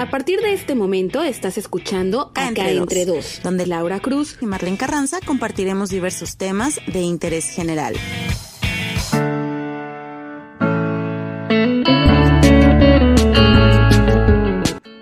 A partir de este momento estás escuchando Acá, entre, dos, donde Laura Cruz y Marlene Carranza compartiremos diversos temas de interés general.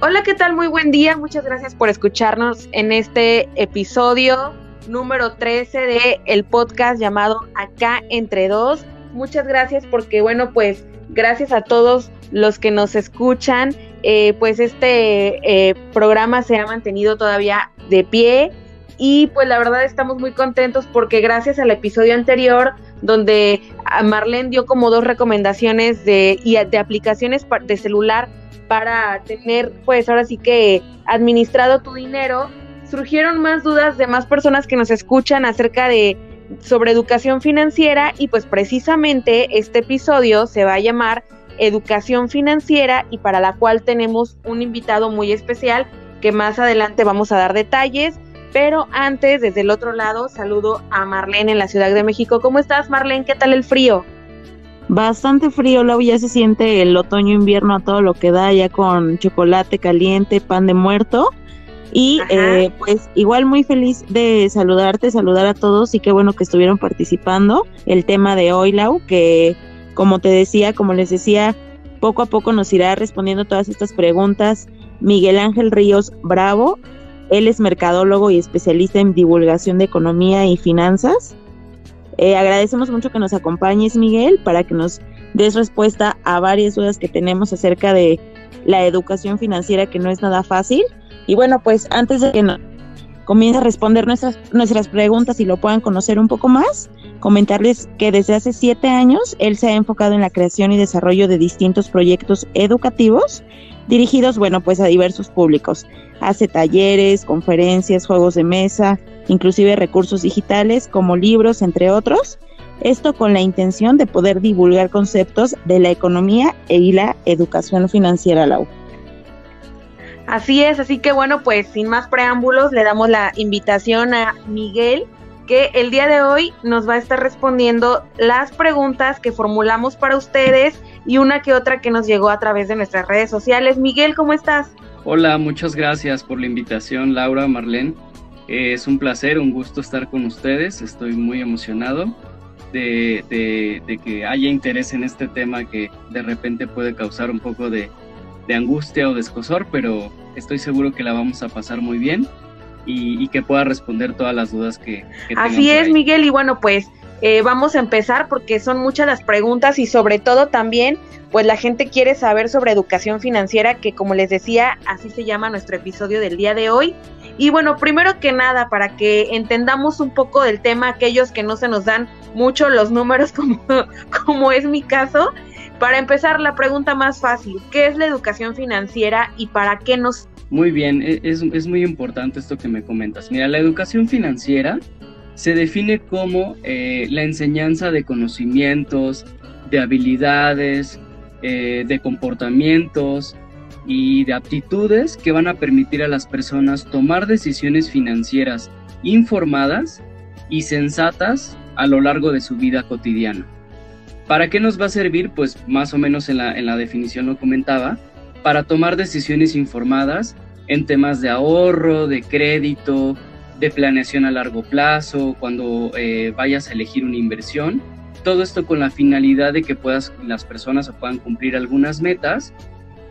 Hola, ¿qué tal? Muy buen día. Muchas gracias por escucharnos en este episodio número 13 de el podcast llamado Acá entre dos. Muchas gracias porque, bueno, pues gracias a todos los que nos escuchan, eh, pues este eh, programa se ha mantenido todavía de pie y pues la verdad estamos muy contentos porque gracias al episodio anterior donde Marlene dio como dos recomendaciones de, de aplicaciones de celular para tener pues ahora sí que administrado tu dinero, surgieron más dudas de más personas que nos escuchan acerca de sobre educación financiera y pues precisamente este episodio se va a llamar educación financiera y para la cual tenemos un invitado muy especial que más adelante vamos a dar detalles. Pero antes, desde el otro lado, saludo a Marlene en la Ciudad de México. ¿Cómo estás, Marlene? ¿Qué tal el frío? Bastante frío, Lau, ya se siente el otoño-invierno a todo lo que da, ya con chocolate caliente, pan de muerto. Y eh, pues igual muy feliz de saludarte, saludar a todos y qué bueno que estuvieron participando. El tema de hoy, Lau, que como te decía, como les decía, poco a poco nos irá respondiendo todas estas preguntas Miguel Ángel Ríos Bravo. Él es mercadólogo y especialista en divulgación de economía y finanzas. Eh, agradecemos mucho que nos acompañes, Miguel, para que nos des respuesta a varias dudas que tenemos acerca de la educación financiera, que no es nada fácil. Y bueno, pues antes de que nos comience a responder nuestras, nuestras preguntas y lo puedan conocer un poco más, Comentarles que desde hace siete años él se ha enfocado en la creación y desarrollo de distintos proyectos educativos dirigidos, bueno, pues a diversos públicos. Hace talleres, conferencias, juegos de mesa, inclusive recursos digitales como libros, entre otros. Esto con la intención de poder divulgar conceptos de la economía y la educación financiera, Lau. Así es, así que bueno, pues sin más preámbulos, le damos la invitación a Miguel que el día de hoy nos va a estar respondiendo las preguntas que formulamos para ustedes y una que otra que nos llegó a través de nuestras redes sociales. Miguel, ¿cómo estás? Hola, muchas gracias por la invitación, Laura, Marlene. Eh, es un placer, un gusto estar con ustedes. Estoy muy emocionado de, que haya interés en este tema que de repente puede causar un poco de, de angustia o de escosor, pero estoy seguro que la vamos a pasar muy bien y, que pueda responder todas las dudas que, que Así es, Miguel, y bueno, pues eh, vamos a empezar porque son muchas las preguntas y sobre todo también, pues la gente quiere saber sobre educación financiera, que como les decía, así se llama nuestro episodio del día de hoy. Y bueno, primero que nada, para que entendamos un poco del tema, aquellos que no se nos dan mucho los números como, como es mi caso, para empezar, la pregunta más fácil, ¿qué es la educación financiera y para qué nos muy bien, e, es, muy importante esto que me comentas. Mira, la educación financiera se define como eh, la enseñanza de conocimientos, de habilidades, eh, de comportamientos y de aptitudes que van a permitir a las personas tomar decisiones financieras informadas y sensatas a lo largo de su vida cotidiana. ¿Para qué nos va a servir? Pues más o menos en la, en la definición lo comentaba, para tomar decisiones informadas en temas de ahorro, de crédito, de planeación a largo plazo, cuando eh, vayas a elegir una inversión. Todo esto con la finalidad de que puedas, las personas puedan cumplir algunas metas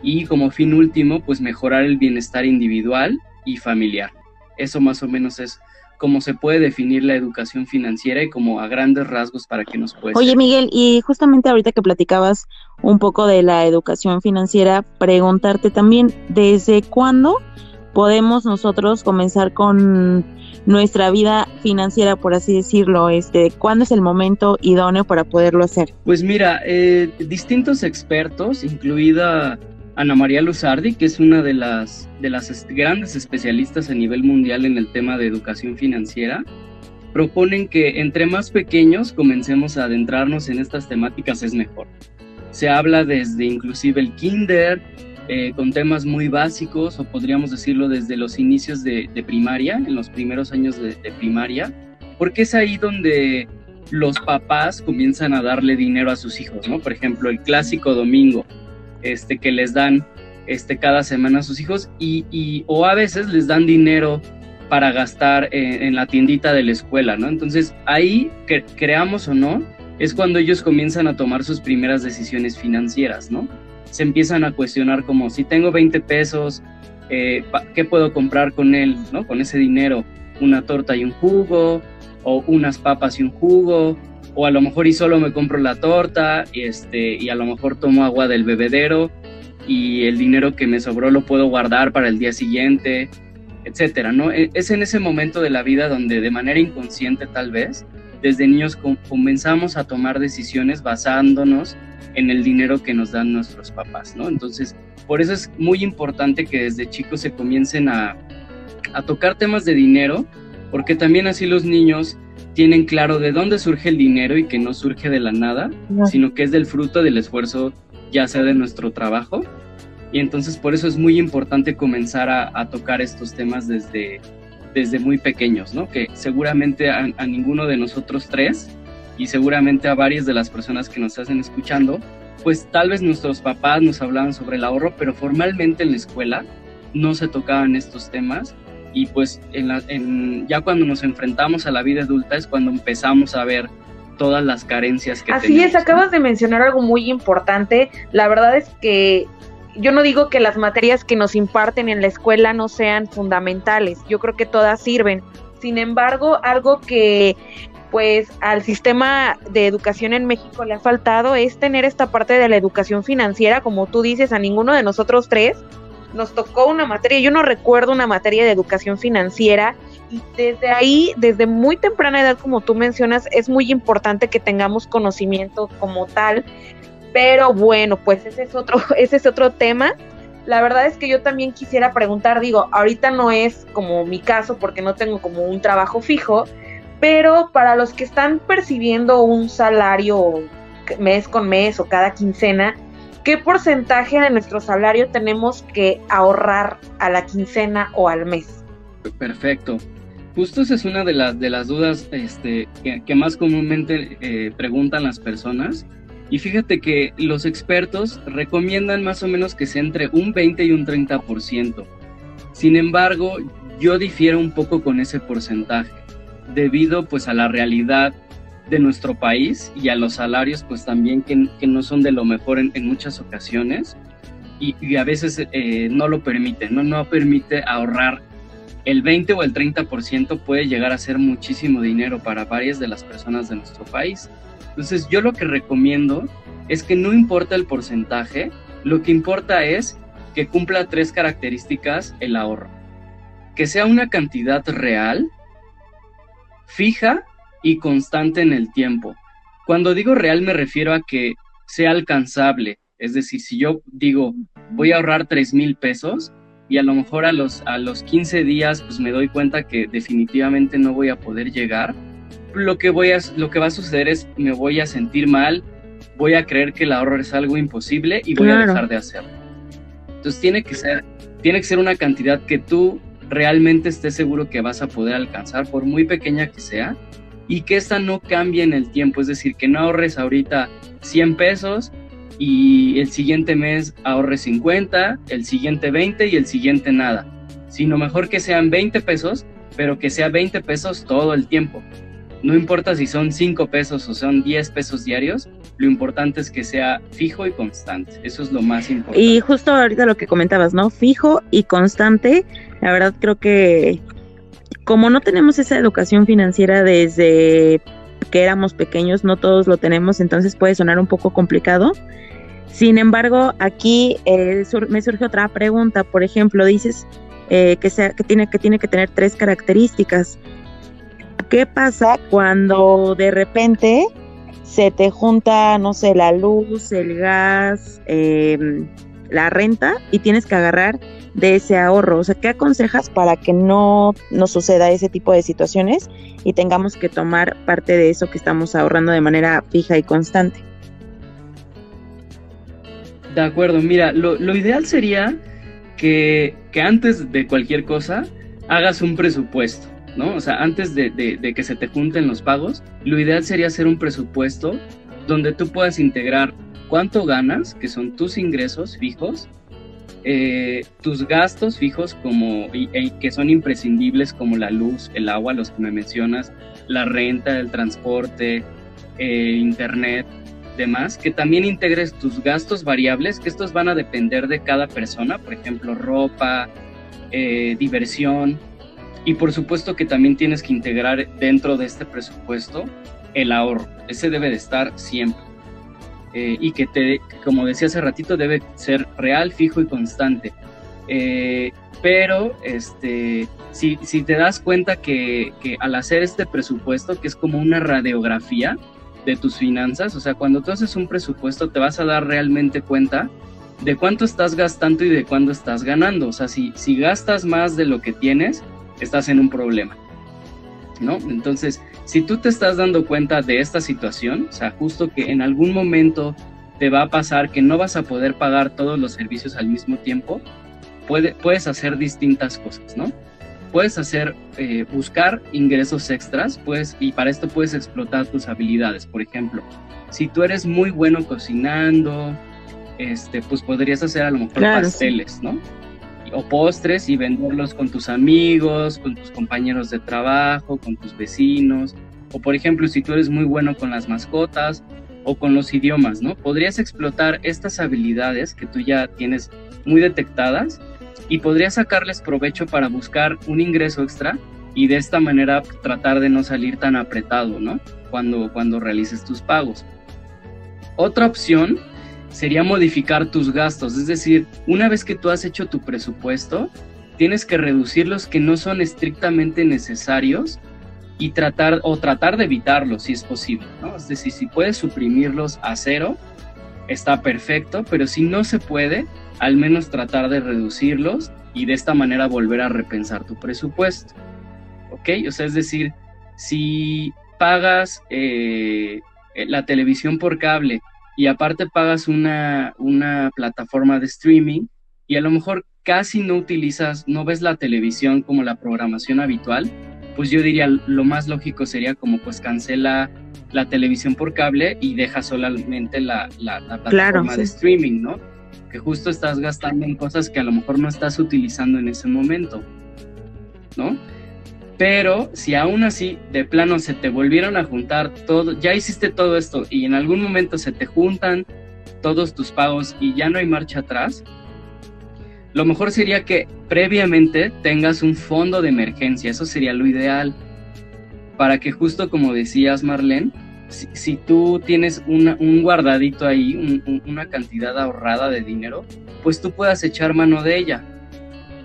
y como fin último, pues mejorar el bienestar individual y familiar. Eso más o menos es cómo se puede definir la educación financiera y como a grandes rasgos para que nos pueda. Oye, Miguel, y justamente ahorita que platicabas un poco de la educación financiera, preguntarte también, ¿desde cuándo podemos nosotros comenzar con nuestra vida financiera, por así decirlo? Este, ¿Cuándo es el momento idóneo para poderlo hacer? Pues mira, eh, distintos expertos, incluida Ana María Luzardi, que es una de las, de las grandes especialistas a nivel mundial en el tema de educación financiera, proponen que entre más pequeños comencemos a adentrarnos en estas temáticas es mejor. Se habla desde inclusive el kinder, eh, con temas muy básicos, o podríamos decirlo desde los inicios de, primaria, en los primeros años de, primaria, porque es ahí donde los papás comienzan a darle dinero a sus hijos, ¿no? Por ejemplo, el clásico domingo, este, que les dan este, cada semana a sus hijos y, o a veces les dan dinero para gastar en, la tiendita de la escuela, ¿no? Entonces ahí, que, creamos o no, es cuando ellos comienzan a tomar sus primeras decisiones financieras, ¿no? Se empiezan a cuestionar como si tengo 20 pesos, eh, ¿qué puedo comprar con él, ¿no? Con ese dinero, una torta y un jugo, o unas papas y un jugo, o a lo mejor y solo me compro la torta y, este, y a lo mejor tomo agua del bebedero y el dinero que me sobró lo puedo guardar para el día siguiente, etcétera, ¿no? E, es en ese momento de la vida donde de manera inconsciente tal vez, desde niños comenzamos a tomar decisiones basándonos en el dinero que nos dan nuestros papás, ¿no? Entonces, por eso es muy importante que desde chicos se comiencen a, a tocar temas de dinero, porque también así los niños tienen claro de dónde surge el dinero y que no surge de la nada, sino que es del fruto del esfuerzo, ya sea de nuestro trabajo. Y entonces por eso es muy importante comenzar a, tocar estos temas desde, desde muy pequeños, ¿no? Que seguramente a, a, ninguno de nosotros tres y seguramente a varias de las personas que nos hacen escuchando, pues tal vez nuestros papás nos hablaban sobre el ahorro, pero formalmente en la escuela no se tocaban estos temas y pues en ya cuando nos enfrentamos a la vida adulta es cuando empezamos a ver todas las carencias que Así es, acabas de mencionar algo muy importante. La verdad es que yo no digo que las materias que nos imparten en la escuela no sean fundamentales, yo creo que todas sirven. Sin embargo, algo que pues al sistema de educación en México le ha faltado es tener esta parte de la educación financiera, como tú dices, a ninguno de nosotros tres nos tocó una materia, yo no recuerdo una materia de educación financiera y desde ahí, desde muy temprana edad, como tú mencionas, es muy importante que tengamos conocimiento como tal, pero bueno, pues ese es otro, ese es otro tema. La verdad es que yo también quisiera preguntar, digo, ahorita no es como mi caso porque no tengo como un trabajo fijo, pero para los que están percibiendo un salario mes con mes o cada quincena, ¿qué porcentaje de nuestro salario tenemos que ahorrar a la quincena o al mes? Perfecto. Justo esa es una de las, de las dudas este, que, más comúnmente eh, preguntan las personas. Y fíjate que los expertos recomiendan más o menos que sea entre un 20 y un 30%. Sin embargo, yo difiero un poco con ese porcentaje, debido pues a la realidad de nuestro país y a los salarios pues también que, no son de lo mejor en, en muchas ocasiones y, a veces eh, no lo permite, ¿no? no permite ahorrar el 20 o el 30% puede llegar a ser muchísimo dinero para varias de las personas de nuestro país. Entonces yo lo que recomiendo es que no importa el porcentaje, lo que importa es que cumpla tres características el ahorro. Que sea una cantidad real, fija y constante en el tiempo. Cuando digo real me refiero a que sea alcanzable. Es decir, si yo digo voy a ahorrar 3 mil pesos y a lo mejor a los, a los 15 días pues me doy cuenta que definitivamente no voy a poder llegar, lo que, voy a, lo que va a suceder es me voy a sentir mal, voy a creer que el ahorro es algo imposible y voy a dejar de hacerlo. Entonces tiene que ser, tiene que ser una cantidad que tú realmente estés seguro que vas a poder alcanzar, por muy pequeña que sea, y que esta no cambie en el tiempo, es decir, que no ahorres ahorita 100 pesos y el siguiente mes ahorres 50, el siguiente 20 y el siguiente nada, sino mejor que sean 20 pesos, pero que sea 20 pesos todo el tiempo. No importa si son 5 pesos o son 10 pesos diarios, lo importante es que sea fijo y constante. Eso es lo más importante. Y justo ahorita lo que comentabas, ¿no? Fijo y constante. La verdad creo que como no tenemos esa educación financiera desde que éramos pequeños, no todos lo tenemos, entonces puede sonar un poco complicado. Sin embargo, aquí eh, me surge otra pregunta. Por ejemplo, dices eh, que, sea, que, tiene, que tiene que tener tres características. ¿Qué pasa cuando de repente se te junta, no sé, la luz, el gas, eh, la renta y tienes que agarrar de ese ahorro? O sea, ¿qué aconsejas para que no nos suceda ese tipo de situaciones y tengamos que tomar parte de eso que estamos ahorrando de manera fija y constante? De acuerdo, mira, lo, ideal sería que, antes de cualquier cosa hagas un presupuesto, ¿no? O sea, antes de, que se te junten los pagos, lo ideal sería hacer un presupuesto donde tú puedas integrar cuánto ganas, que son tus ingresos fijos, eh, tus gastos fijos como y, que son imprescindibles como la luz, el agua, los que me mencionas, la renta, el transporte, eh, internet, demás, que también integres tus gastos variables, que estos van a depender de cada persona, por ejemplo, ropa, eh, diversión, y por supuesto que también tienes que integrar dentro de este presupuesto el ahorro. Ese debe de estar siempre. Eh, y que, te, como decía hace ratito, debe ser real, fijo y constante. Eh, pero este, si, si, te das cuenta que, que, al hacer este presupuesto, que es como una radiografía de tus finanzas, o sea, cuando tú haces un presupuesto te vas a dar realmente cuenta de cuánto estás gastando y de cuándo estás ganando. O sea, si, si gastas más de lo que tienes, estás en un problema. ¿No? Entonces, si tú te estás dando cuenta de esta situación, o sea, justo que en algún momento te va a pasar que no vas a poder pagar todos los servicios al mismo tiempo, puede, puedes hacer distintas cosas, ¿no? Puedes hacer, eh, buscar ingresos extras, pues, y para esto puedes explotar tus habilidades. Por ejemplo, si tú eres muy bueno cocinando, este, pues podrías hacer a lo mejor pasteles, ¿no? O postres y venderlos con tus amigos, con tus compañeros de trabajo, con tus vecinos. O por ejemplo, si tú eres muy bueno con las mascotas o con los idiomas, ¿no? Podrías explotar estas habilidades que tú ya tienes muy detectadas y podrías sacarles provecho para buscar un ingreso extra y de esta manera tratar de no salir tan apretado, ¿no? Cuando, cuando realices tus pagos. Otra opción sería modificar tus gastos. Es decir, una vez que tú has hecho tu presupuesto, tienes que reducir los que no son estrictamente necesarios y tratar o tratar de evitarlos si es posible, ¿no? Es decir, si puedes suprimirlos a cero, está perfecto, pero si no se puede, al menos tratar de reducirlos y de esta manera volver a repensar tu presupuesto. ¿Ok? O sea, es decir, si pagas eh, la televisión por cable y aparte pagas una, una plataforma de streaming y a lo mejor casi no utilizas, no ves la televisión como la programación habitual, pues yo diría lo más lógico sería como pues cancela la televisión por cable y deja solamente la, la, plataforma de streaming, ¿no? Que justo estás gastando en cosas que a lo mejor no estás utilizando en ese momento, ¿no? Pero si aún así de plano se te volvieron a juntar todo, ya hiciste todo esto y en algún momento se te juntan todos tus pagos y ya no hay marcha atrás, lo mejor sería que previamente tengas un fondo de emergencia, eso sería lo ideal, para que justo como decías Marlene, si, tú tienes un guardadito ahí, una cantidad ahorrada de dinero, pues tú puedas echar mano de ella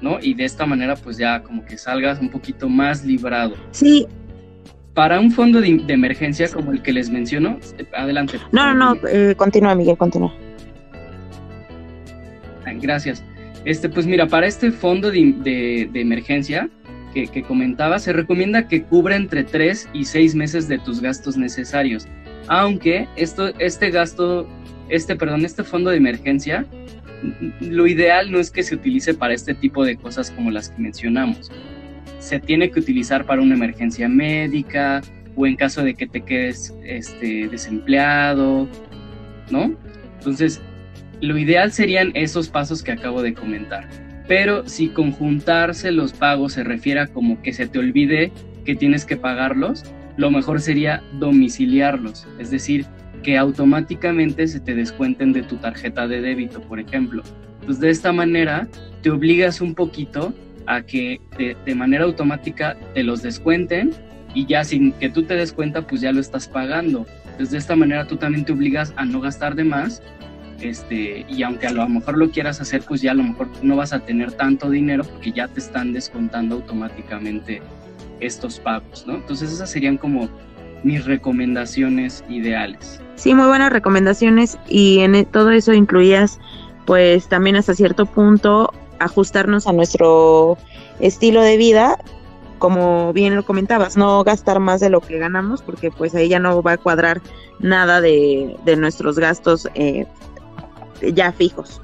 ¿no? Y de esta manera pues ya como que salgas un poquito más librado. Sí. Para un fondo de, emergencia como el que les menciono, adelante. No, no, no, eh, continúa Miguel, continúa. Gracias. Este, pues mira, para este fondo de, emergencia que, que, comentaba, se recomienda que cubra entre 3 y 6 meses de tus gastos necesarios. Aunque esto, este gasto, este, perdón, este fondo de emergencia lo ideal no es que se utilice para este tipo de cosas como las que mencionamos. Se tiene que utilizar para una emergencia médica o en caso de que te quedes este, desempleado, ¿no? Entonces, lo ideal serían esos pasos que acabo de comentar. Pero si conjuntarse los pagos se refiere a como que se te olvide que tienes que pagarlos, lo mejor sería domiciliarlos, es decir, que automáticamente se te descuenten de tu tarjeta de débito, por ejemplo. Pues de esta manera te obligas un poquito a que de, manera automática te los descuenten y ya sin que tú te des cuenta, pues ya lo estás pagando. Entonces de esta manera tú también te obligas a no gastar de más este, y aunque a lo mejor lo quieras hacer, pues ya a lo mejor no vas a tener tanto dinero porque ya te están descontando automáticamente estos pagos, ¿no? Entonces esas serían como mis recomendaciones ideales. Sí, muy buenas recomendaciones y en e, todo eso incluías pues también hasta cierto punto ajustarnos a nuestro estilo de vida, como bien lo comentabas, no gastar más de lo que ganamos porque pues ahí ya no va a cuadrar nada de, nuestros gastos eh, ya fijos.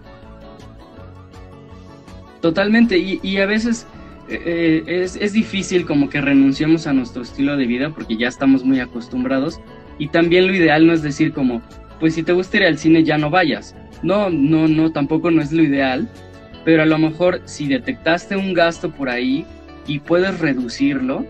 Totalmente, y, y a veces eh, es, es, difícil como que renunciamos a nuestro estilo de vida porque ya estamos muy acostumbrados y también lo ideal no es decir como, pues si te gusta ir al cine ya no vayas. No, no, no, tampoco no es lo ideal, pero a lo mejor si detectaste un gasto por ahí y puedes reducirlo,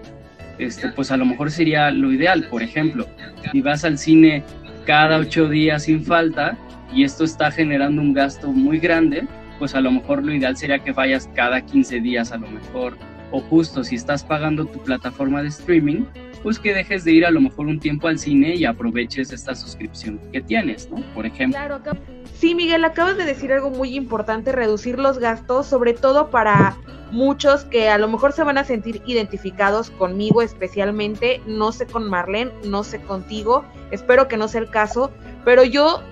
este, pues a lo mejor sería lo ideal. Por ejemplo, si vas al cine cada ocho días sin falta y esto está generando un gasto muy grande, pues a lo mejor lo ideal sería que vayas cada 15 días a lo mejor. O justo si estás pagando tu plataforma de streaming, pues que dejes de ir a lo mejor un tiempo al cine y aproveches esta suscripción que tienes, ¿no? Por ejemplo. Claro, sí, Miguel, acabas de decir algo muy importante, reducir los gastos, sobre todo para muchos que a lo mejor se van a sentir identificados conmigo especialmente, no sé con Marlene, no sé contigo, espero que no sea el caso, pero yo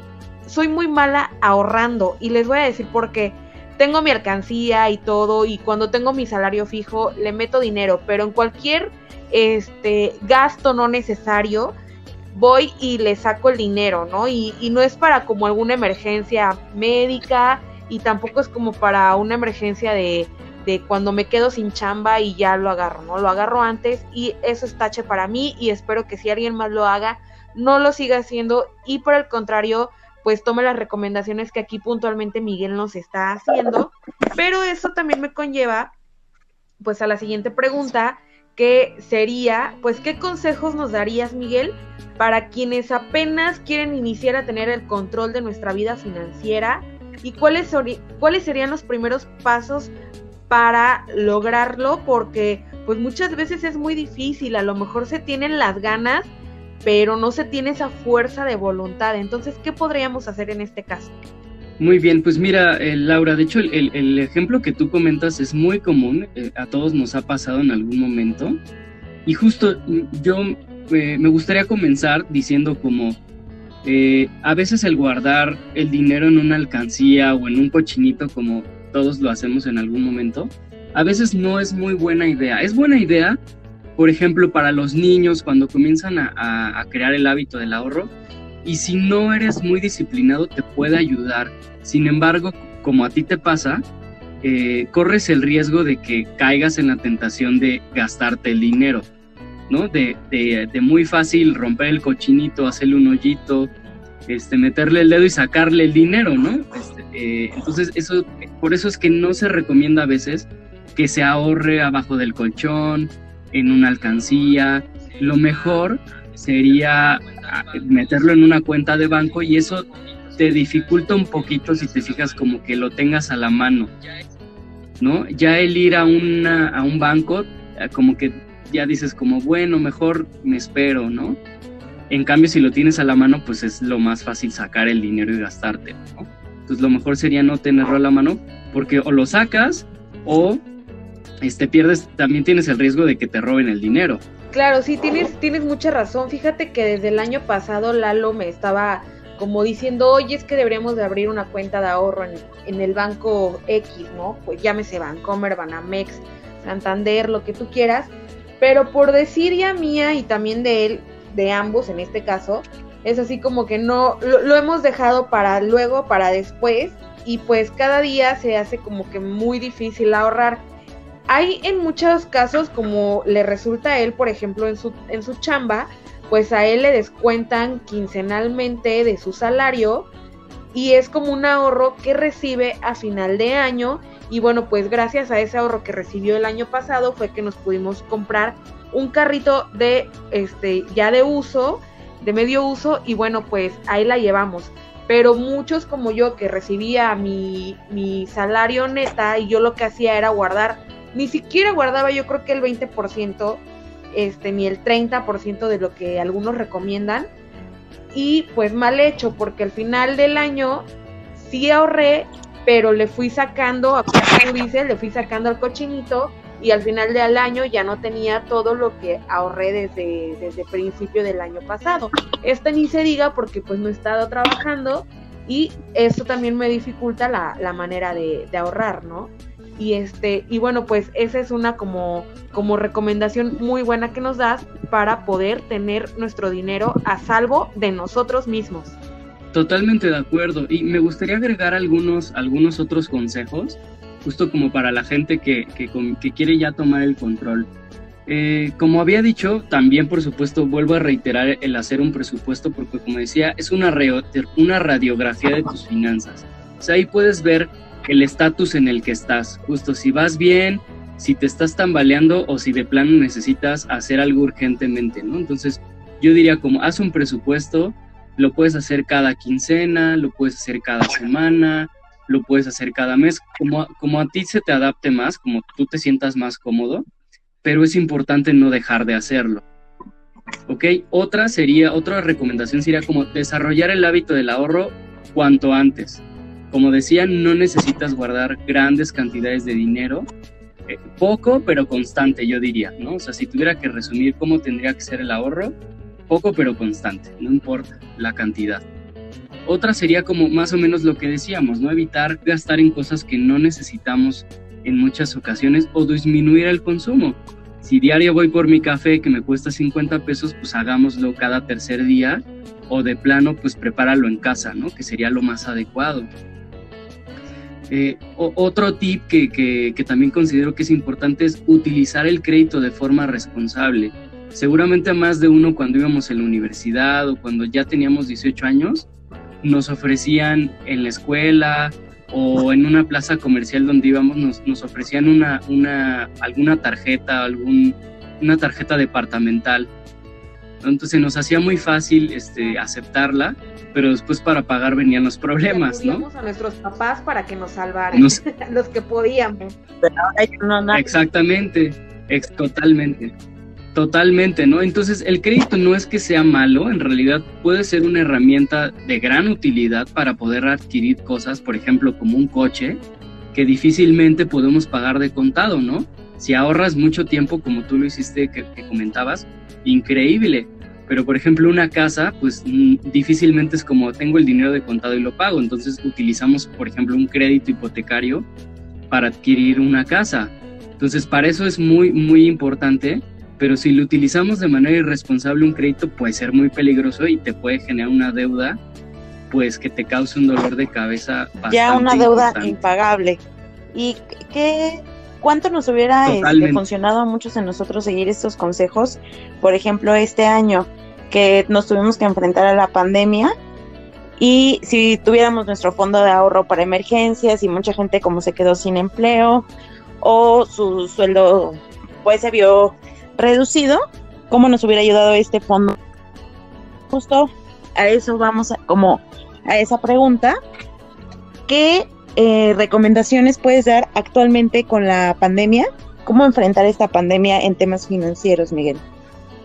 soy muy mala ahorrando y les voy a decir por qué. Tengo mi alcancía y todo y cuando tengo mi salario fijo le meto dinero, pero en cualquier este gasto no necesario voy y le saco el dinero, ¿no? Y, y no es para como alguna emergencia médica y tampoco es como para una emergencia de, de cuando me quedo sin chamba y ya lo agarro, ¿no? Lo agarro antes y eso es tache para mí y espero que si alguien más lo haga, no lo siga haciendo y por el contrario, pues tome las recomendaciones que aquí puntualmente Miguel nos está haciendo. Pero eso también me conlleva, pues, a la siguiente pregunta, que sería, pues, ¿qué consejos nos darías, Miguel, para quienes apenas quieren iniciar a tener el control de nuestra vida financiera? ¿Y cuáles, cuáles serían los primeros pasos para lograrlo? Porque, pues, muchas veces es muy difícil, a lo mejor se tienen las ganas, pero no se tiene esa fuerza de voluntad. Entonces, ¿qué podríamos hacer en este caso? Muy bien, pues mira, eh, Laura, de hecho el, ejemplo que tú comentas es muy común, eh, a todos nos ha pasado en algún momento. Y justo mm, yo eh, me gustaría comenzar diciendo como, a veces el guardar el dinero en una alcancía o en un cochinito, como todos lo hacemos en algún momento, a veces no es muy buena idea. Es buena idea por ejemplo, para los niños cuando comienzan a, crear el hábito del ahorro. Y si no eres muy disciplinado, te puede ayudar. Sin embargo, como a ti te pasa, eh, corres el riesgo de que caigas en la tentación de gastarte el dinero, ¿no? De, muy fácil romper el cochinito, hacerle un hoyito, este, meterle el dedo y sacarle el dinero, ¿no? Este, eh, entonces, eso, por eso es que no se recomienda a veces que se ahorre abajo del colchón, en una alcancía. Lo mejor sería ah, meterlo en una cuenta de banco y eso te dificulta un poquito si te fijas como que lo tengas a la mano, ¿no? Ya el ir a, una, a un banco, ah, como que ya dices como, bueno, mejor me espero, ¿no? En cambio, si lo tienes a la mano, pues es lo más fácil sacar el dinero y gastarte, ¿no? Entonces lo mejor sería no tenerlo a la mano, porque o lo sacas o este, pierdes, también tienes el riesgo de que te roben el dinero. Claro, sí, tienes, tienes mucha razón. Fíjate que desde el año pasado Lalo me estaba como diciendo, oye, es que deberíamos de abrir una cuenta de ahorro en, el banco X, ¿no? Pues llámese Bancomer, Banamex, Santander, lo que tú quieras. Pero por decir ya mía y también de él, de ambos en este caso, es así como que no, lo hemos dejado para luego, para después, y pues cada día se hace como que muy difícil ahorrar. Hay en muchos casos, como le resulta a él, por ejemplo, en su, en su chamba, pues a él le descuentan quincenalmente de su salario y es como un ahorro que recibe a final de año y bueno, pues gracias a ese ahorro que recibió el año pasado fue que nos pudimos comprar un carrito de este ya de uso, de medio uso y bueno, pues ahí la llevamos. Pero muchos como yo que recibía mi, mi salario neta y yo lo que hacía era guardar ni siquiera guardaba yo creo que el 20%, este, ni el 30% de lo que algunos recomiendan. Y pues mal hecho, porque al final del año sí ahorré, pero le fui sacando, como dices, le fui sacando al cochinito y al final del año ya no tenía todo lo que ahorré desde, desde principio del año pasado. Este ni se diga porque pues no he estado trabajando y eso también me dificulta la, la manera de, de ahorrar, ¿no? Y este, y bueno, pues esa es una como, como recomendación muy buena que nos das para poder tener nuestro dinero a salvo de nosotros mismos. Totalmente de acuerdo. Y me gustaría agregar algunos, algunos otros consejos, justo como para la gente que, que, que quiere ya tomar el control. Eh, como había dicho, también por supuesto vuelvo a reiterar el hacer un presupuesto porque como decía, es una, una radiografía de tus finanzas. O sea, ahí puedes ver el estatus en el que estás. Justo si vas bien, si te estás tambaleando o si de plano necesitas hacer algo urgentemente, ¿no? Entonces, yo diría como haz un presupuesto, lo puedes hacer cada quincena, lo puedes hacer cada semana, lo puedes hacer cada mes, como, como a ti se te adapte más, como tú te sientas más cómodo, pero es importante no dejar de hacerlo. ¿Ok? Otra sería, otra recomendación sería como desarrollar el hábito del ahorro cuanto antes. Como decía, no necesitas guardar grandes cantidades de dinero, eh, poco pero constante, yo diría, ¿no? O sea, si tuviera que resumir cómo tendría que ser el ahorro, poco pero constante, no importa la cantidad. Otra sería como más o menos lo que decíamos, ¿no? Evitar gastar en cosas que no necesitamos en muchas ocasiones o disminuir el consumo. Si diario voy por mi café que me cuesta 50 pesos, pues hagámoslo cada tercer día o de plano, pues prepáralo en casa, ¿no? Que sería lo más adecuado. Eh, otro tip que, que, también considero que es importante es utilizar el crédito de forma responsable. Seguramente más de uno cuando íbamos en la universidad o cuando ya teníamos 18 años, nos ofrecían en la escuela o en una plaza comercial donde íbamos, nos, nos ofrecían una, una, alguna tarjeta, algún, una tarjeta departamental. Entonces nos hacía muy fácil este, aceptarla pero después para pagar venían los problemas, ¿no? a nuestros papás para que nos salvaran, los que podíamos. Exactamente, totalmente, totalmente, ¿no? Entonces el crédito no es que sea malo, en realidad puede ser una herramienta de gran utilidad para poder adquirir cosas, por ejemplo, como un coche, que difícilmente podemos pagar de contado, ¿no? Si ahorras mucho tiempo, como tú lo hiciste, que comentabas, increíble pero, por ejemplo, una casa, pues mm, difícilmente es como tengo el dinero de contado y lo pago. Entonces utilizamos, por ejemplo, un crédito hipotecario para adquirir una casa. Entonces, para eso es muy, muy importante. Pero si lo utilizamos de manera irresponsable, un crédito puede ser muy peligroso y te puede generar una deuda, pues que te cause un dolor de cabeza. Bastante ya una deuda impagable. ¿Y qué, cuánto nos hubiera este, funcionado a muchos de nosotros seguir estos consejos? Por ejemplo, este año que nos tuvimos que enfrentar a la pandemia y si tuviéramos nuestro fondo de ahorro para emergencias y mucha gente como se quedó sin empleo o su sueldo pues se vio reducido, ¿cómo nos hubiera ayudado este fondo? Justo a eso vamos a, como a esa pregunta. ¿Qué eh, recomendaciones puedes dar actualmente con la pandemia? ¿Cómo enfrentar esta pandemia en temas financieros, Miguel?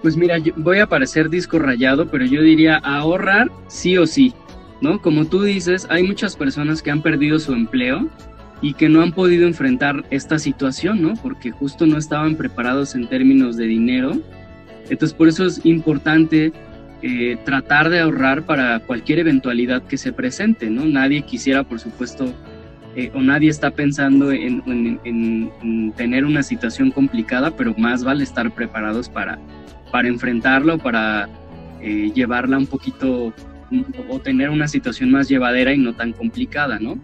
Pues mira, voy a parecer disco rayado, pero yo diría ahorrar sí o sí, ¿no? Como tú dices, hay muchas personas que han perdido su empleo y que no han podido enfrentar esta situación, ¿no? Porque justo no estaban preparados en términos de dinero. Entonces, por eso es importante eh, tratar de ahorrar para cualquier eventualidad que se presente, ¿no? Nadie quisiera, por supuesto, eh, o nadie está pensando en, tener una situación complicada, pero más vale estar preparados para, para enfrentarlo, para eh, llevarla un poquito o tener una situación más llevadera y no tan complicada, ¿no?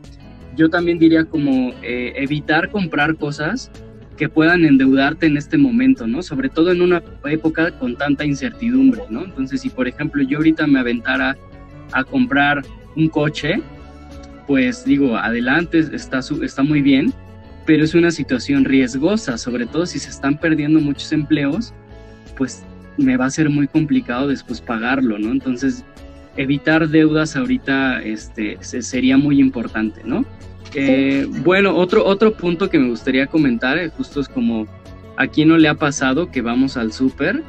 Yo también diría como eh, evitar comprar cosas que puedan endeudarte en este momento, ¿no? Sobre todo en una época con tanta incertidumbre, ¿no? Entonces, si por ejemplo yo ahorita me aventara a comprar un coche, pues digo, adelante, está, está muy bien, pero es una situación riesgosa, sobre todo si se están perdiendo muchos empleos, pues me va a ser muy complicado después pagarlo, ¿no? Entonces, evitar deudas ahorita este, sería muy importante, ¿no? Eh, bueno, otro, otro punto que me gustaría comentar, eh, justo es como, ¿a quién no le ha pasado que vamos al súper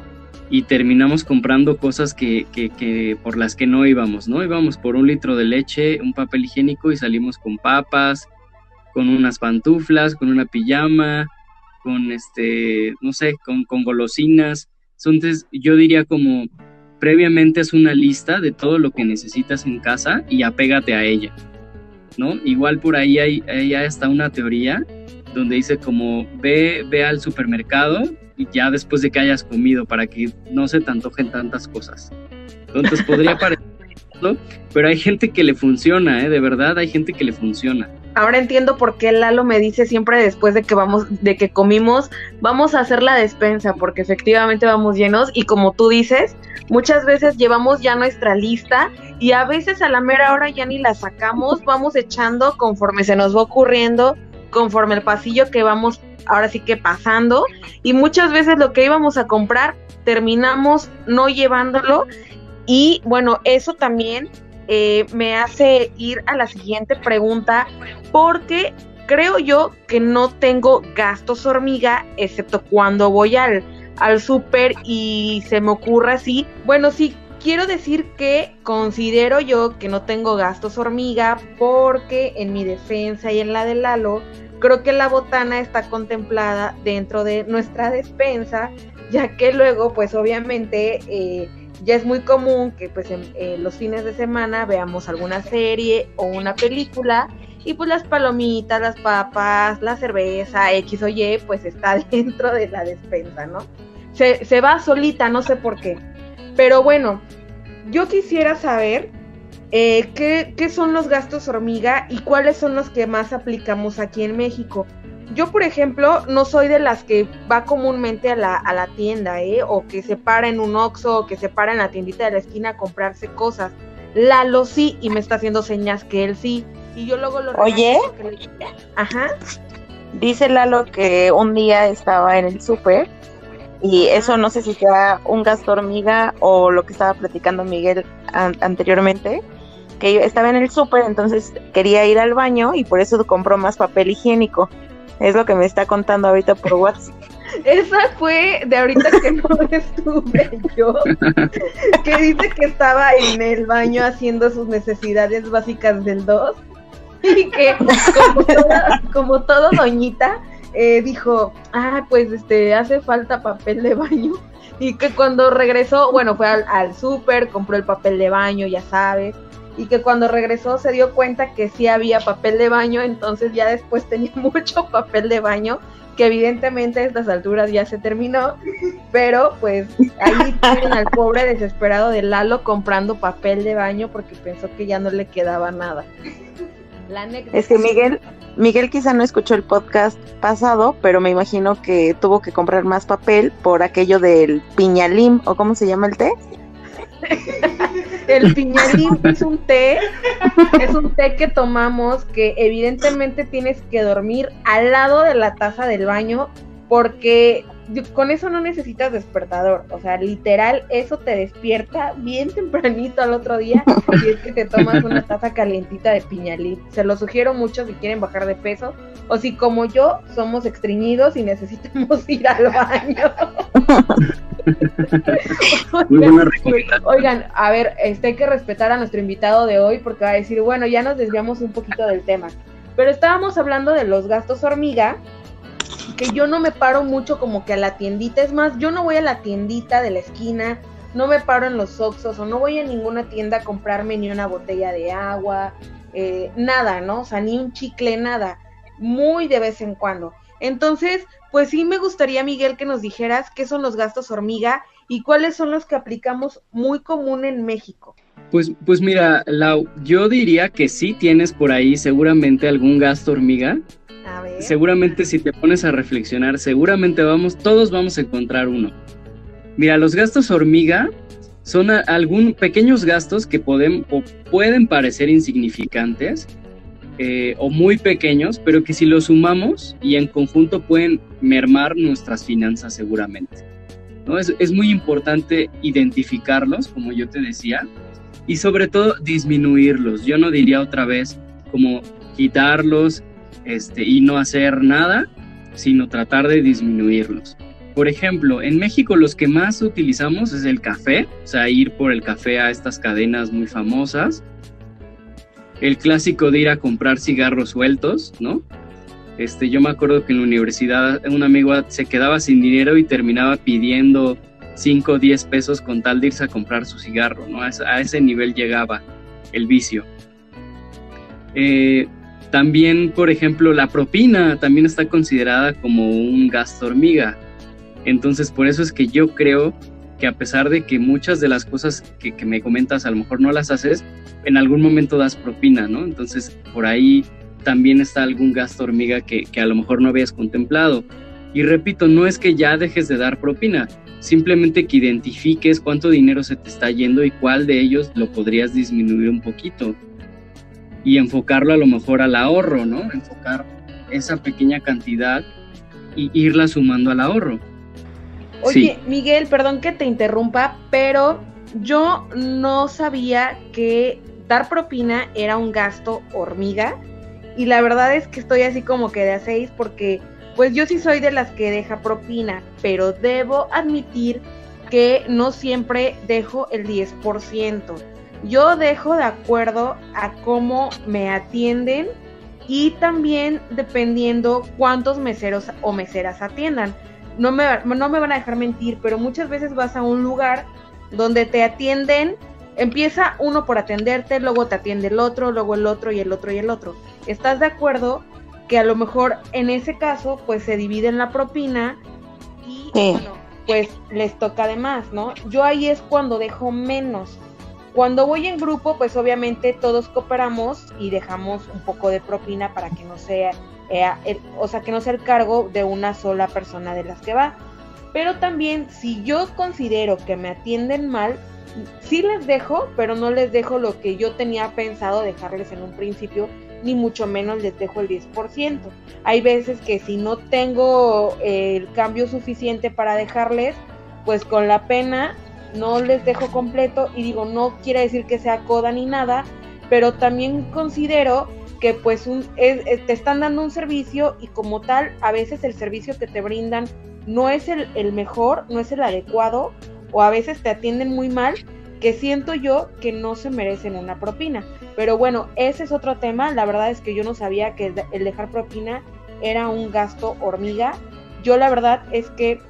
y terminamos comprando cosas que, que, por las que no íbamos, ¿no? Íbamos por un litro de leche, un papel higiénico y salimos con papas, con unas pantuflas, con una pijama, con este, no sé, con, con golosinas. Entonces yo diría como previamente es una lista de todo lo que necesitas en casa y apégate a ella, ¿no? Igual por ahí hay, ya está una teoría donde dice como ve, ve al supermercado y ya después de que hayas comido para que no se te antojen tantas cosas. Entonces podría parecer, pero hay gente que le funciona, ¿eh? de verdad hay gente que le funciona. ahora entiendo por qué Lalo me dice siempre después de que vamos, de que comimos, vamos a hacer la despensa, porque efectivamente vamos llenos y como tú dices, muchas veces llevamos ya nuestra lista y a veces a la mera hora ya ni la sacamos, vamos echando conforme se nos va ocurriendo, conforme el pasillo que vamos ahora sí que pasando y muchas veces lo que íbamos a comprar terminamos no llevándolo y bueno, eso también eh, me hace ir a la siguiente pregunta porque creo yo que no tengo gastos hormiga, excepto cuando voy al, al súper y se me ocurre así. Bueno, sí, quiero decir que considero yo que no tengo gastos hormiga porque en mi defensa y en la de Lalo, creo que la botana está contemplada dentro de nuestra despensa, ya que luego, pues obviamente, eh, ya es muy común que pues en los fines de semana veamos alguna serie o una película y pues las palomitas, las papas, la cerveza, X o Y, pues está dentro de la despensa, ¿no? Se, se va solita, no sé por qué. Pero bueno, yo quisiera saber eh, ¿qué, ¿qué son los gastos hormiga y cuáles son los que más aplicamos aquí en México yo, por ejemplo, no soy de las que va comúnmente a la, a la tienda, ¿eh? O que se para en un Oxxo o que se para en la tiendita de la esquina a comprarse cosas. Lalo sí, y me está haciendo señas que él sí. Y yo luego lo... Oye. Ajá. Dice Lalo que un día estaba en el súper y eso no sé si sea un gasto hormiga o lo que estaba platicando Miguel anteriormente, que estaba en el súper, entonces quería ir al baño y por eso compró más papel higiénico. Es lo que me está contando ahorita por WhatsApp. Esa fue de ahorita que no estuve yo, que dice que estaba en el baño haciendo sus necesidades básicas del 2 y que como, todo doñita eh, dijo, ah, pues este, hace falta papel de baño y que cuando regresó, bueno, fue al, al súper, compró el papel de baño, ya sabes, y que cuando regresó se dio cuenta que sí había papel de baño, entonces ya después tenía mucho papel de baño, que evidentemente a estas alturas ya se terminó, pero pues ahí tienen al pobre desesperado de Lalo comprando papel de baño porque pensó que ya no le quedaba nada. es que Miguel, Miguel quizá no escuchó el podcast pasado, pero me imagino que tuvo que comprar más papel por aquello del piñalim, o cómo se llama el té. El piñalín es un té, es un té que tomamos que evidentemente tienes que dormir al lado de la taza del baño porque con eso no necesitas despertador, o sea, literal, eso te despierta bien tempranito al otro día y es que te tomas una taza calientita de piñalín. Se lo sugiero mucho si quieren bajar de peso o si como yo somos extriñidos y necesitamos ir al baño. oigan, a ver, este hay que respetar a nuestro invitado de hoy porque va a decir, bueno, ya nos desviamos un poquito del tema. Pero estábamos hablando de los gastos hormiga, que yo no me paro mucho como que a la tiendita, es más, yo no voy a la tiendita de la esquina, no me paro en los Oxxos o no voy a ninguna tienda a comprarme ni una botella de agua, eh, nada, ¿no? O sea, ni un chicle, nada, muy de vez en cuando. Entonces, pues sí me gustaría, Miguel, que nos dijeras qué son los gastos hormiga y cuáles son los que aplicamos muy común en México. Pues, pues mira, Lau, yo diría que sí tienes por ahí seguramente algún gasto hormiga. A ver. Seguramente si te pones a reflexionar, seguramente vamos, todos vamos a encontrar uno. Mira, los gastos hormiga son algún pequeños gastos que pueden, o pueden parecer insignificantes, eh, o muy pequeños, pero que si los sumamos y en conjunto pueden mermar nuestras finanzas seguramente. ¿no? Es, es muy importante identificarlos, como yo te decía, y sobre todo disminuirlos. Yo no diría otra vez como quitarlos este, y no hacer nada, sino tratar de disminuirlos. Por ejemplo, en México los que más utilizamos es el café, o sea, ir por el café a estas cadenas muy famosas, el clásico de ir a comprar cigarros sueltos, ¿no? Este, yo me acuerdo que en la universidad un amigo se quedaba sin dinero y terminaba pidiendo 5 o 10 pesos con tal de irse a comprar su cigarro, ¿no? A ese nivel llegaba el vicio. Eh, también, por ejemplo, la propina también está considerada como un gasto hormiga. Entonces, por eso es que yo creo que a pesar de que muchas de las cosas que, me comentas a lo mejor no las haces, en algún momento das propina, ¿no? Entonces, por ahí también está algún gasto hormiga que, que a lo mejor no habías contemplado. Y repito, no es que ya dejes de dar propina, simplemente que identifiques cuánto dinero se te está yendo y cuál de ellos lo podrías disminuir un poquito y enfocarlo a lo mejor al ahorro, ¿no? Enfocar esa pequeña cantidad y irla sumando al ahorro. Oye, Miguel, perdón que te interrumpa, pero yo no sabía que dar propina era un gasto hormiga y la verdad es que estoy así como que de a seis porque pues yo sí soy de las que deja propina, pero debo admitir que no siempre dejo el 10%. Yo dejo de acuerdo a cómo me atienden y también dependiendo cuántos meseros o meseras atiendan. No me, no me van a dejar mentir, pero muchas veces vas a un lugar donde te atienden, empieza uno por atenderte, luego te atiende el otro, luego el otro y el otro y el otro. ¿Estás de acuerdo que a lo mejor en ese caso pues se dividen la propina y bueno, pues les toca de más, ¿no? Yo ahí es cuando dejo menos. Cuando voy en grupo, pues obviamente todos cooperamos y dejamos un poco de propina para que no sea, eh, o sea, que no sea el cargo de una sola persona de las que va. Pero también, si yo considero que me atienden mal, sí les dejo, pero no les dejo lo que yo tenía pensado dejarles en un principio, ni mucho menos les dejo el 10%. Hay veces que si no tengo eh, el cambio suficiente para dejarles, pues con la pena no les dejo completo y digo, no quiere decir que sea coda ni nada, pero también considero que pues un, te están dando un servicio y como tal, a veces el servicio que te brindan no es el, el mejor, no es el adecuado o a veces te atienden muy mal que siento yo que no se merecen una propina. Pero bueno, ese es otro tema. La verdad es que yo no sabía que el dejar propina era un gasto hormiga. Yo la verdad es que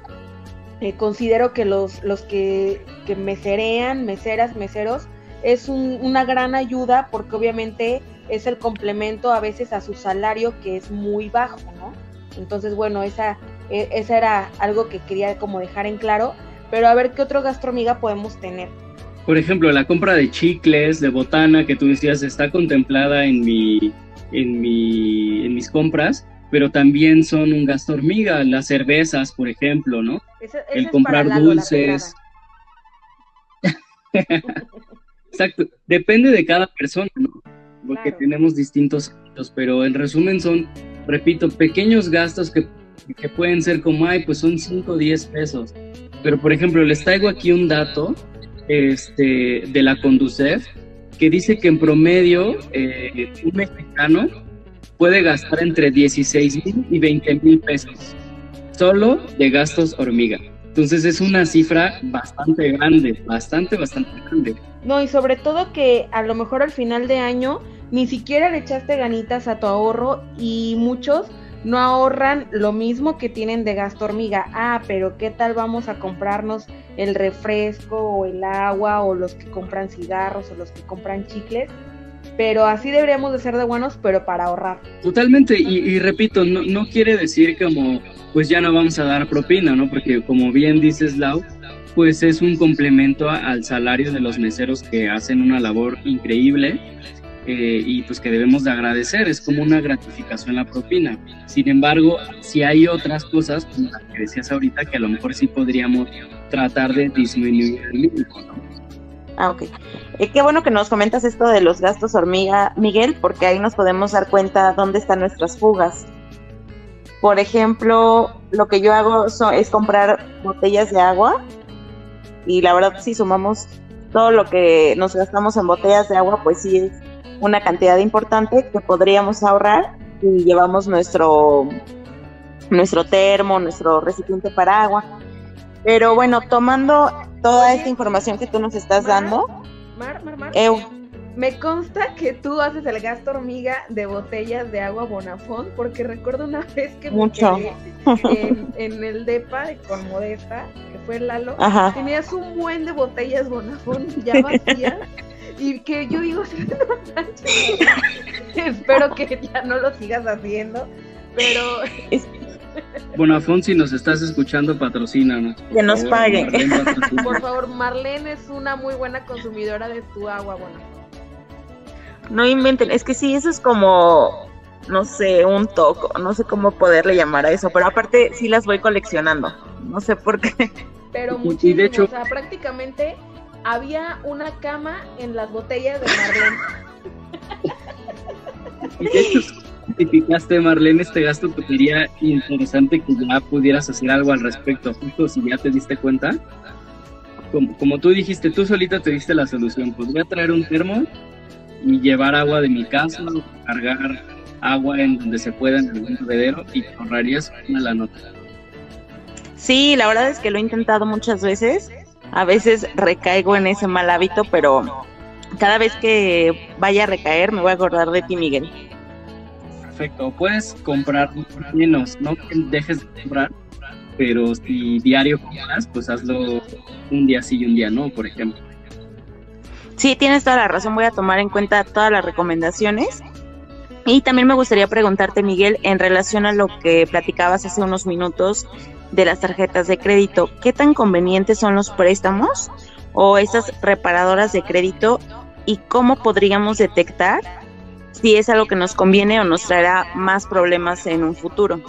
eh, considero que los, los que, que meserean, meseras, meseros, es una gran ayuda porque obviamente es el complemento a veces a su salario que es muy bajo, ¿no? Entonces, bueno, esa, e, esa era algo que quería como dejar en claro. Pero a ver qué otro gasto hormiga podemos tener por ejemplo, la compra de chicles, de botana, que tú decías, está contemplada en, mi, en, mi, en mis compras, pero también son un gasto hormiga, las cervezas, por ejemplo, ¿no? El comprar dulces. Exacto, depende de cada persona, ¿no? Porque tenemos distintos pero en resumen son, repito, pequeños gastos que, que pueden ser como, ay, pues son 5 o 10 pesos. Pero, por ejemplo, les traigo aquí un dato este, de la Conducef que dice que en promedio eh, un mexicano puede gastar entre 16 mil y 20 mil pesos solo de gastos hormiga. Entonces es una cifra bastante grande, bastante, bastante grande. No, y sobre todo que a lo mejor al final de año ni siquiera le echaste ganitas a tu ahorro y muchos no ahorran lo mismo que tienen de gasto hormiga. Ah, pero ¿qué tal vamos a comprarnos el refresco o el agua o los que compran cigarros o los que compran chicles? Pero así deberíamos de ser de buenos, pero para ahorrar. Totalmente, y, repito, no, no, quiere decir como, pues ya no vamos a dar propina, ¿no? Porque como bien dices, Lau, pues es un complemento al salario de los meseros que hacen una labor increíble eh, y pues que debemos de agradecer, es como una gratificación la propina. Sin embargo, si hay otras cosas, como las que decías ahorita, que a lo mejor sí podríamos tratar de disminuir el mínimo, Ah, ok. Eh, qué bueno que nos comentas esto de los gastos hormiga, Miguel, porque ahí nos podemos dar cuenta dónde están nuestras fugas. Por ejemplo, lo que yo hago es comprar botellas de agua y la verdad si sumamos todo lo que nos gastamos en botellas de agua, pues sí es una cantidad importante que podríamos ahorrar y llevamos nuestro, nuestro termo, nuestro recipiente para agua. Pero bueno, tomando toda esta información que tú nos estás dando, Mar, Mar, Mar, me consta que tú haces el gasto hormiga de botellas de agua Bonafón, porque recuerdo una vez que Mucho. en, el DEPA con Modesta, que fue Lalo, tenías un buen de botellas Bonafón ya vacías y que yo digo, espero que ya no lo sigas haciendo, pero... Bonafón, si nos estás escuchando, patrocínanos. Que nos paguen. Por favor, Marlene es una muy buena consumidora de tu agua, Bonafón. No inventen, es que sí, eso es como no sé, un toco, no sé cómo poderle llamar a eso, pero aparte sí las voy coleccionando, no sé por qué. Pero muchísimo, de hecho, o sea, prácticamente había una cama en las botellas de Marlene. Y de hecho, justificaste, Marlene, este gasto, te sería interesante que ya pudieras hacer algo al respecto, justo si ya te diste cuenta. Como, como tú dijiste, tú solita te diste la solución. Pues voy a traer un termo y llevar agua de mi casa, cargar agua en donde se pueda en algún bebedero y ahorrarías una la nota. Sí, la verdad es que lo he intentado muchas veces. A veces recaigo en ese mal hábito, pero cada vez que vaya a recaer me voy a acordar de ti, Miguel. Perfecto. Puedes comprar menos, no que dejes de comprar, pero si diario compras, pues hazlo un día sí y un día no, por ejemplo. Sí, tienes toda la razón. Voy a tomar en cuenta todas las recomendaciones. Y también me gustaría preguntarte, Miguel, en relación a lo que platicabas hace unos minutos de las tarjetas de crédito, ¿qué tan convenientes son los préstamos o esas reparadoras de crédito y cómo podríamos detectar si es algo que nos conviene o nos traerá más problemas en un futuro?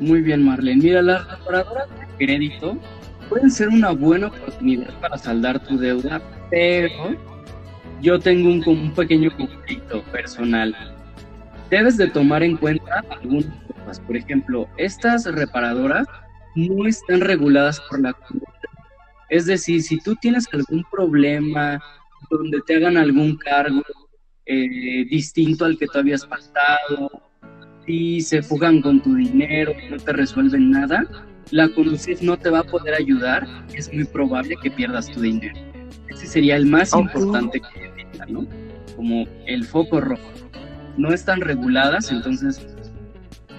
Muy bien, Marlene. Mira, las reparadoras de crédito pueden ser una buena oportunidad para saldar tu deuda, pero yo tengo un, un pequeño conflicto personal. Debes de tomar en cuenta algunas cosas. Por ejemplo, estas reparadoras no están reguladas por la Es decir, si tú tienes algún problema donde te hagan algún cargo eh, distinto al que tú habías pasado, si se fugan con tu dinero, no te resuelven nada, la Conducif no te va a poder ayudar, es muy probable que pierdas tu dinero. Ese sería el más importante que ¿no? Como el foco rojo. No están reguladas, entonces,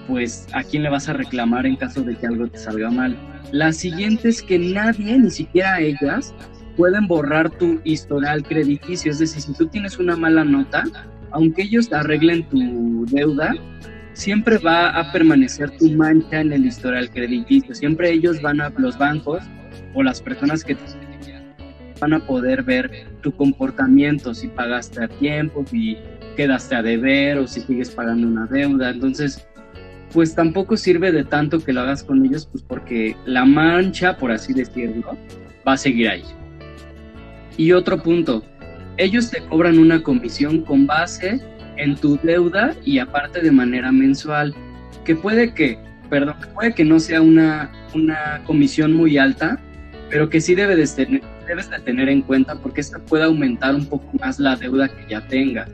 pues, ¿a quién le vas a reclamar en caso de que algo te salga mal? La siguiente es que nadie, ni siquiera ellas, pueden borrar tu historial crediticio. Es decir, si tú tienes una mala nota, aunque ellos arreglen tu deuda, siempre va a permanecer tu mancha en el historial crediticio. Siempre ellos van a, los bancos o las personas que te van a poder ver tu comportamiento, si pagaste a tiempo, si quedaste a deber o si sigues pagando una deuda. Entonces, pues tampoco sirve de tanto que lo hagas con ellos, pues porque la mancha, por así decirlo, va a seguir ahí. Y otro punto, ellos te cobran una comisión con base en tu deuda y aparte de manera mensual, que puede que, perdón, puede que no sea una, una comisión muy alta, pero que sí debe de tener, debes de tener en cuenta porque esta puede aumentar un poco más la deuda que ya tenga.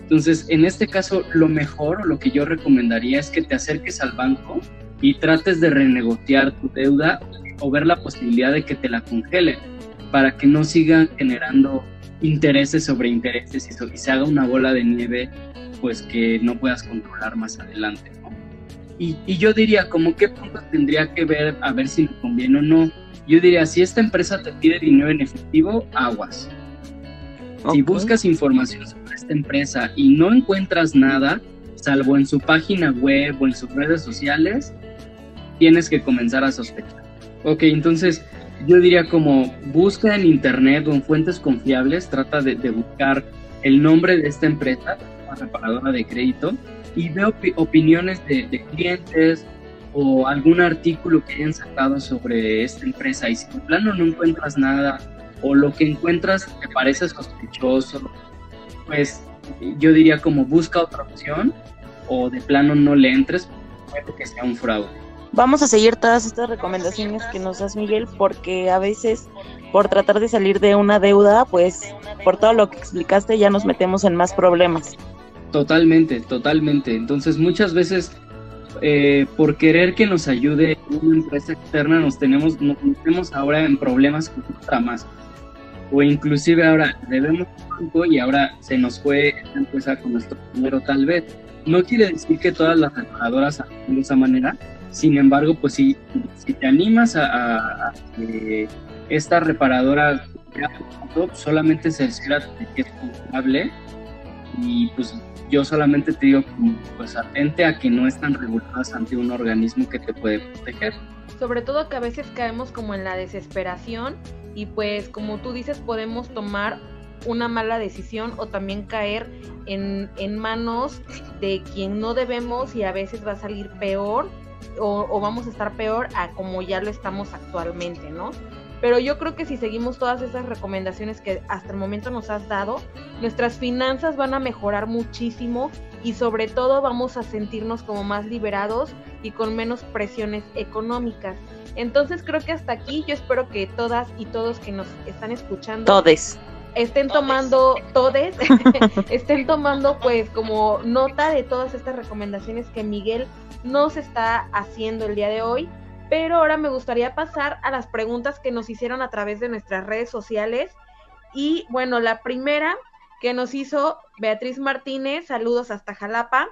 Entonces, en este caso, lo mejor o lo que yo recomendaría es que te acerques al banco y trates de renegociar tu deuda o ver la posibilidad de que te la congelen para que no sigan generando intereses sobre intereses y, se haga una bola de nieve pues que no puedas controlar más adelante. Y, y, yo diría, como qué punto tendría que ver a ver si me conviene o no yo diría, si esta empresa te pide dinero en efectivo, aguas. Si buscas información sobre esta empresa y no encuentras nada, salvo en su página web o en sus redes sociales, tienes que comenzar a sospechar. Ok, entonces yo diría como busca en internet o en fuentes confiables, trata de, buscar el nombre de esta empresa, la reparadora de crédito, y ve opiniones de, clientes, o algún artículo que hayan sacado sobre esta empresa y si de plano no encuentras nada o lo que encuentras te parece sospechoso, pues yo diría como busca otra opción o de plano no le entres puede que sea un fraude. Vamos a seguir todas estas recomendaciones que nos das Miguel porque a veces por tratar de salir de una deuda, pues por todo lo que explicaste ya nos metemos en más problemas. Totalmente, totalmente. Entonces muchas veces eh, por querer que nos ayude una empresa externa nos tenemos, nos metemos ahora en problemas con más. O inclusive ahora debemos banco y ahora se nos fue esta empresa con nuestro dinero tal vez. No quiere decir que todas las reparadoras actúen de esa manera, sin embargo, pues si, si te animas a, que esta reparadora solamente se de que es culpable y pues yo solamente te digo, pues atente a que no están reguladas ante un organismo que te puede proteger. Sobre todo que a veces caemos como en la desesperación y pues como tú dices podemos tomar una mala decisión o también caer en, en manos de quien no debemos y a veces va a salir peor o, vamos a estar peor a como ya lo estamos actualmente, ¿no? Pero yo creo que si seguimos todas esas recomendaciones que hasta el momento nos has dado, nuestras finanzas van a mejorar muchísimo y sobre todo vamos a sentirnos como más liberados y con menos presiones económicas. Entonces creo que hasta aquí yo espero que todas y todos que nos están escuchando todes estén tomando todes estén tomando pues como nota de todas estas recomendaciones que Miguel nos está haciendo el día de hoy pero ahora me gustaría pasar a las preguntas que nos hicieron a través de nuestras redes sociales. Y bueno, la primera que nos hizo Beatriz Martínez, saludos hasta Jalapa.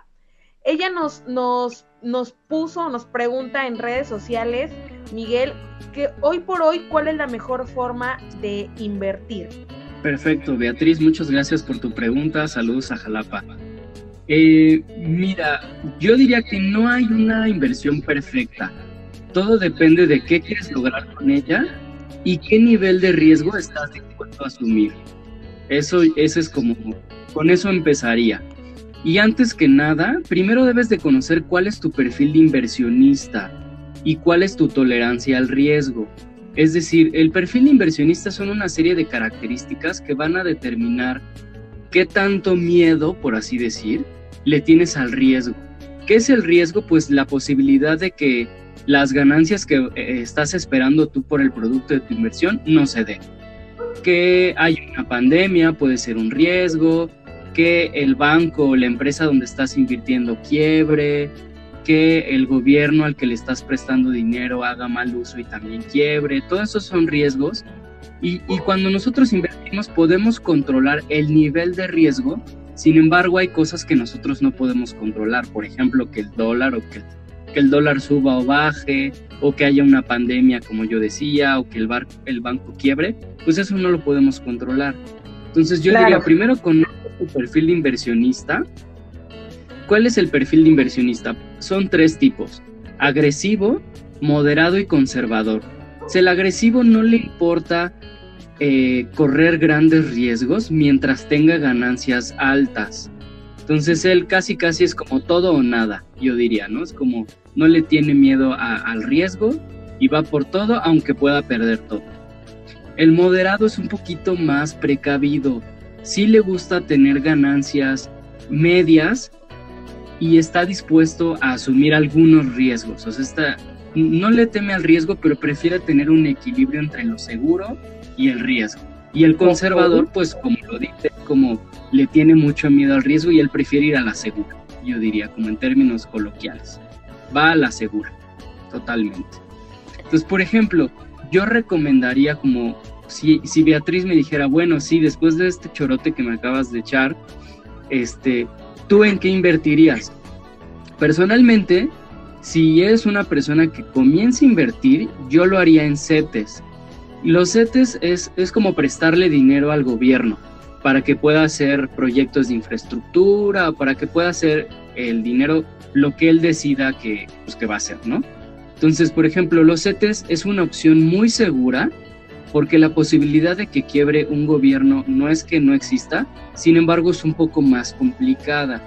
Ella nos, nos, nos puso, nos pregunta en redes sociales, Miguel, que hoy por hoy, ¿cuál es la mejor forma de invertir? Perfecto, Beatriz, muchas gracias por tu pregunta. Saludos a Jalapa. Eh, mira, yo diría que no hay una inversión perfecta todo depende de qué quieres lograr con ella y qué nivel de riesgo estás dispuesto a asumir. Eso, eso es como, con eso empezaría. Y antes que nada, primero debes de conocer cuál es tu perfil de inversionista y cuál es tu tolerancia al riesgo. Es decir, el perfil de inversionista son una serie de características que van a determinar qué tanto miedo, por así decir, le tienes al riesgo. ¿Qué es el riesgo? Pues la posibilidad de que las ganancias que eh, estás esperando tú por el producto de tu inversión no se den. Que hay una pandemia puede ser un riesgo, que el banco o la empresa donde estás invirtiendo quiebre, que el gobierno al que le estás prestando dinero haga mal uso y también quiebre, todos esos son riesgos. Y, y cuando nosotros invertimos podemos controlar el nivel de riesgo, sin embargo hay cosas que nosotros no podemos controlar, por ejemplo que el dólar o que que el dólar suba o baje, o que haya una pandemia, como yo decía, o que el, bar, el banco quiebre, pues eso no lo podemos controlar. Entonces yo diría, primero con tu perfil de inversionista. ¿Cuál es el perfil de inversionista? Son tres tipos, agresivo, moderado y conservador. Si el agresivo no le importa eh, correr grandes riesgos mientras tenga ganancias altas. Entonces él casi casi es como todo o nada, yo diría, ¿no? Es como no le tiene miedo al riesgo y va por todo aunque pueda perder todo. El moderado es un poquito más precavido, sí le gusta tener ganancias medias y está dispuesto a asumir algunos riesgos, o sea, está, no le teme al riesgo, pero prefiere tener un equilibrio entre lo seguro y el riesgo. Y el conservador, pues como lo dice, como le tiene mucho miedo al riesgo y él prefiere ir a la segura, yo diría, como en términos coloquiales va a la segura, totalmente. Entonces, por ejemplo, yo recomendaría como si, si Beatriz me dijera, bueno, sí, después de este chorote que me acabas de echar, este, ¿tú en qué invertirías? Personalmente, si eres una persona que comienza a invertir, yo lo haría en CETES. Los CETES es, es como prestarle dinero al gobierno para que pueda hacer proyectos de infraestructura, para que pueda hacer el dinero lo que él decida que, pues, que va a hacer, ¿no? Entonces, por ejemplo, los CETES es una opción muy segura porque la posibilidad de que quiebre un gobierno no es que no exista, sin embargo es un poco más complicada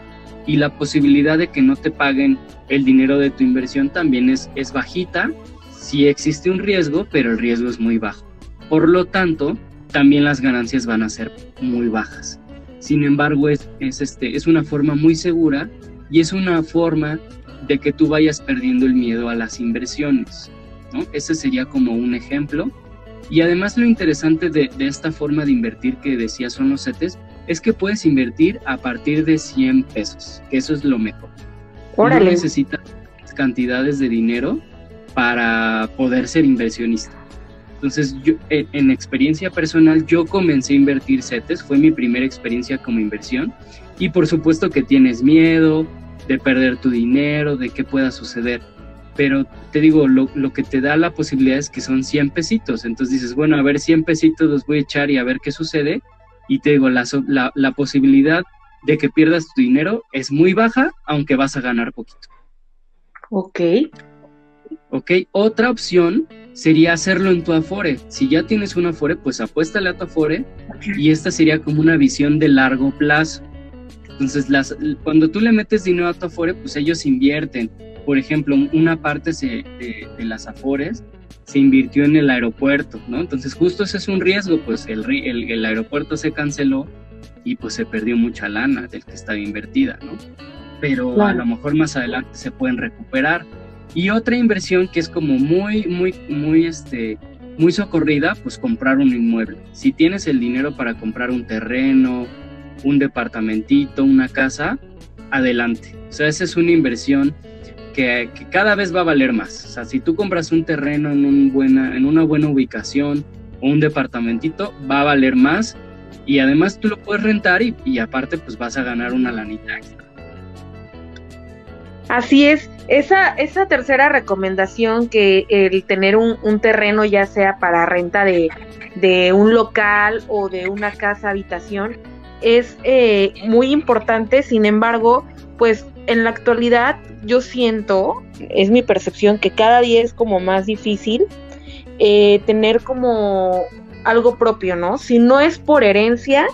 y la posibilidad de que no te paguen el dinero de tu inversión también es, es bajita. Sí existe un riesgo, pero el riesgo es muy bajo. Por lo tanto, también las ganancias van a ser muy bajas. Sin embargo, es, es, este, es una forma muy segura y es una forma de que tú vayas perdiendo el miedo a las inversiones. ¿no? Ese sería como un ejemplo. Y además lo interesante de, esta forma de invertir que decía son los CETES es que puedes invertir a partir de 100 pesos, que eso es lo mejor. No necesitas cantidades de dinero para poder ser inversionista. Entonces, yo, en, en, experiencia personal, yo comencé a invertir CETES, fue mi primera experiencia como inversión, y por supuesto que tienes miedo de perder tu dinero, de qué pueda suceder. Pero te digo, lo, que te da la posibilidad es que son 100 pesitos. Entonces dices, bueno, a ver, 100 pesitos los voy a echar y a ver qué sucede. Y te digo, la, la, la posibilidad de que pierdas tu dinero es muy baja, aunque vas a ganar poquito. Ok. ¿Ok? Otra opción sería hacerlo en tu Afore. Si ya tienes un Afore, pues apuéstale a tu Afore y esta sería como una visión de largo plazo. Entonces, las, cuando tú le metes dinero a tu Afore, pues ellos invierten. Por ejemplo, una parte de, las Afores se invirtió en el aeropuerto, ¿no? Entonces, justo ese es un riesgo, pues el, el, el aeropuerto se canceló y pues se perdió mucha lana del que estaba invertida, ¿no? Pero a lo mejor más adelante se pueden recuperar. Y otra inversión que es como muy, muy, muy, este, muy socorrida, pues comprar un inmueble. Si tienes el dinero para comprar un terreno, un departamentito, una casa, adelante. O sea, esa es una inversión que, cada vez va a valer más. O sea, si tú compras un terreno en, una buena ubicación o un departamentito, va a valer más y además tú lo puedes rentar y, aparte pues vas a ganar una lanita extra. Así es, esa, esa tercera recomendación que el tener un, terreno ya sea para renta de, un local o de una casa habitación es eh, muy importante, sin embargo, pues en la actualidad yo siento, es mi percepción, que cada día es como más difícil eh, tener como algo propio, ¿no? Si no es por herencia,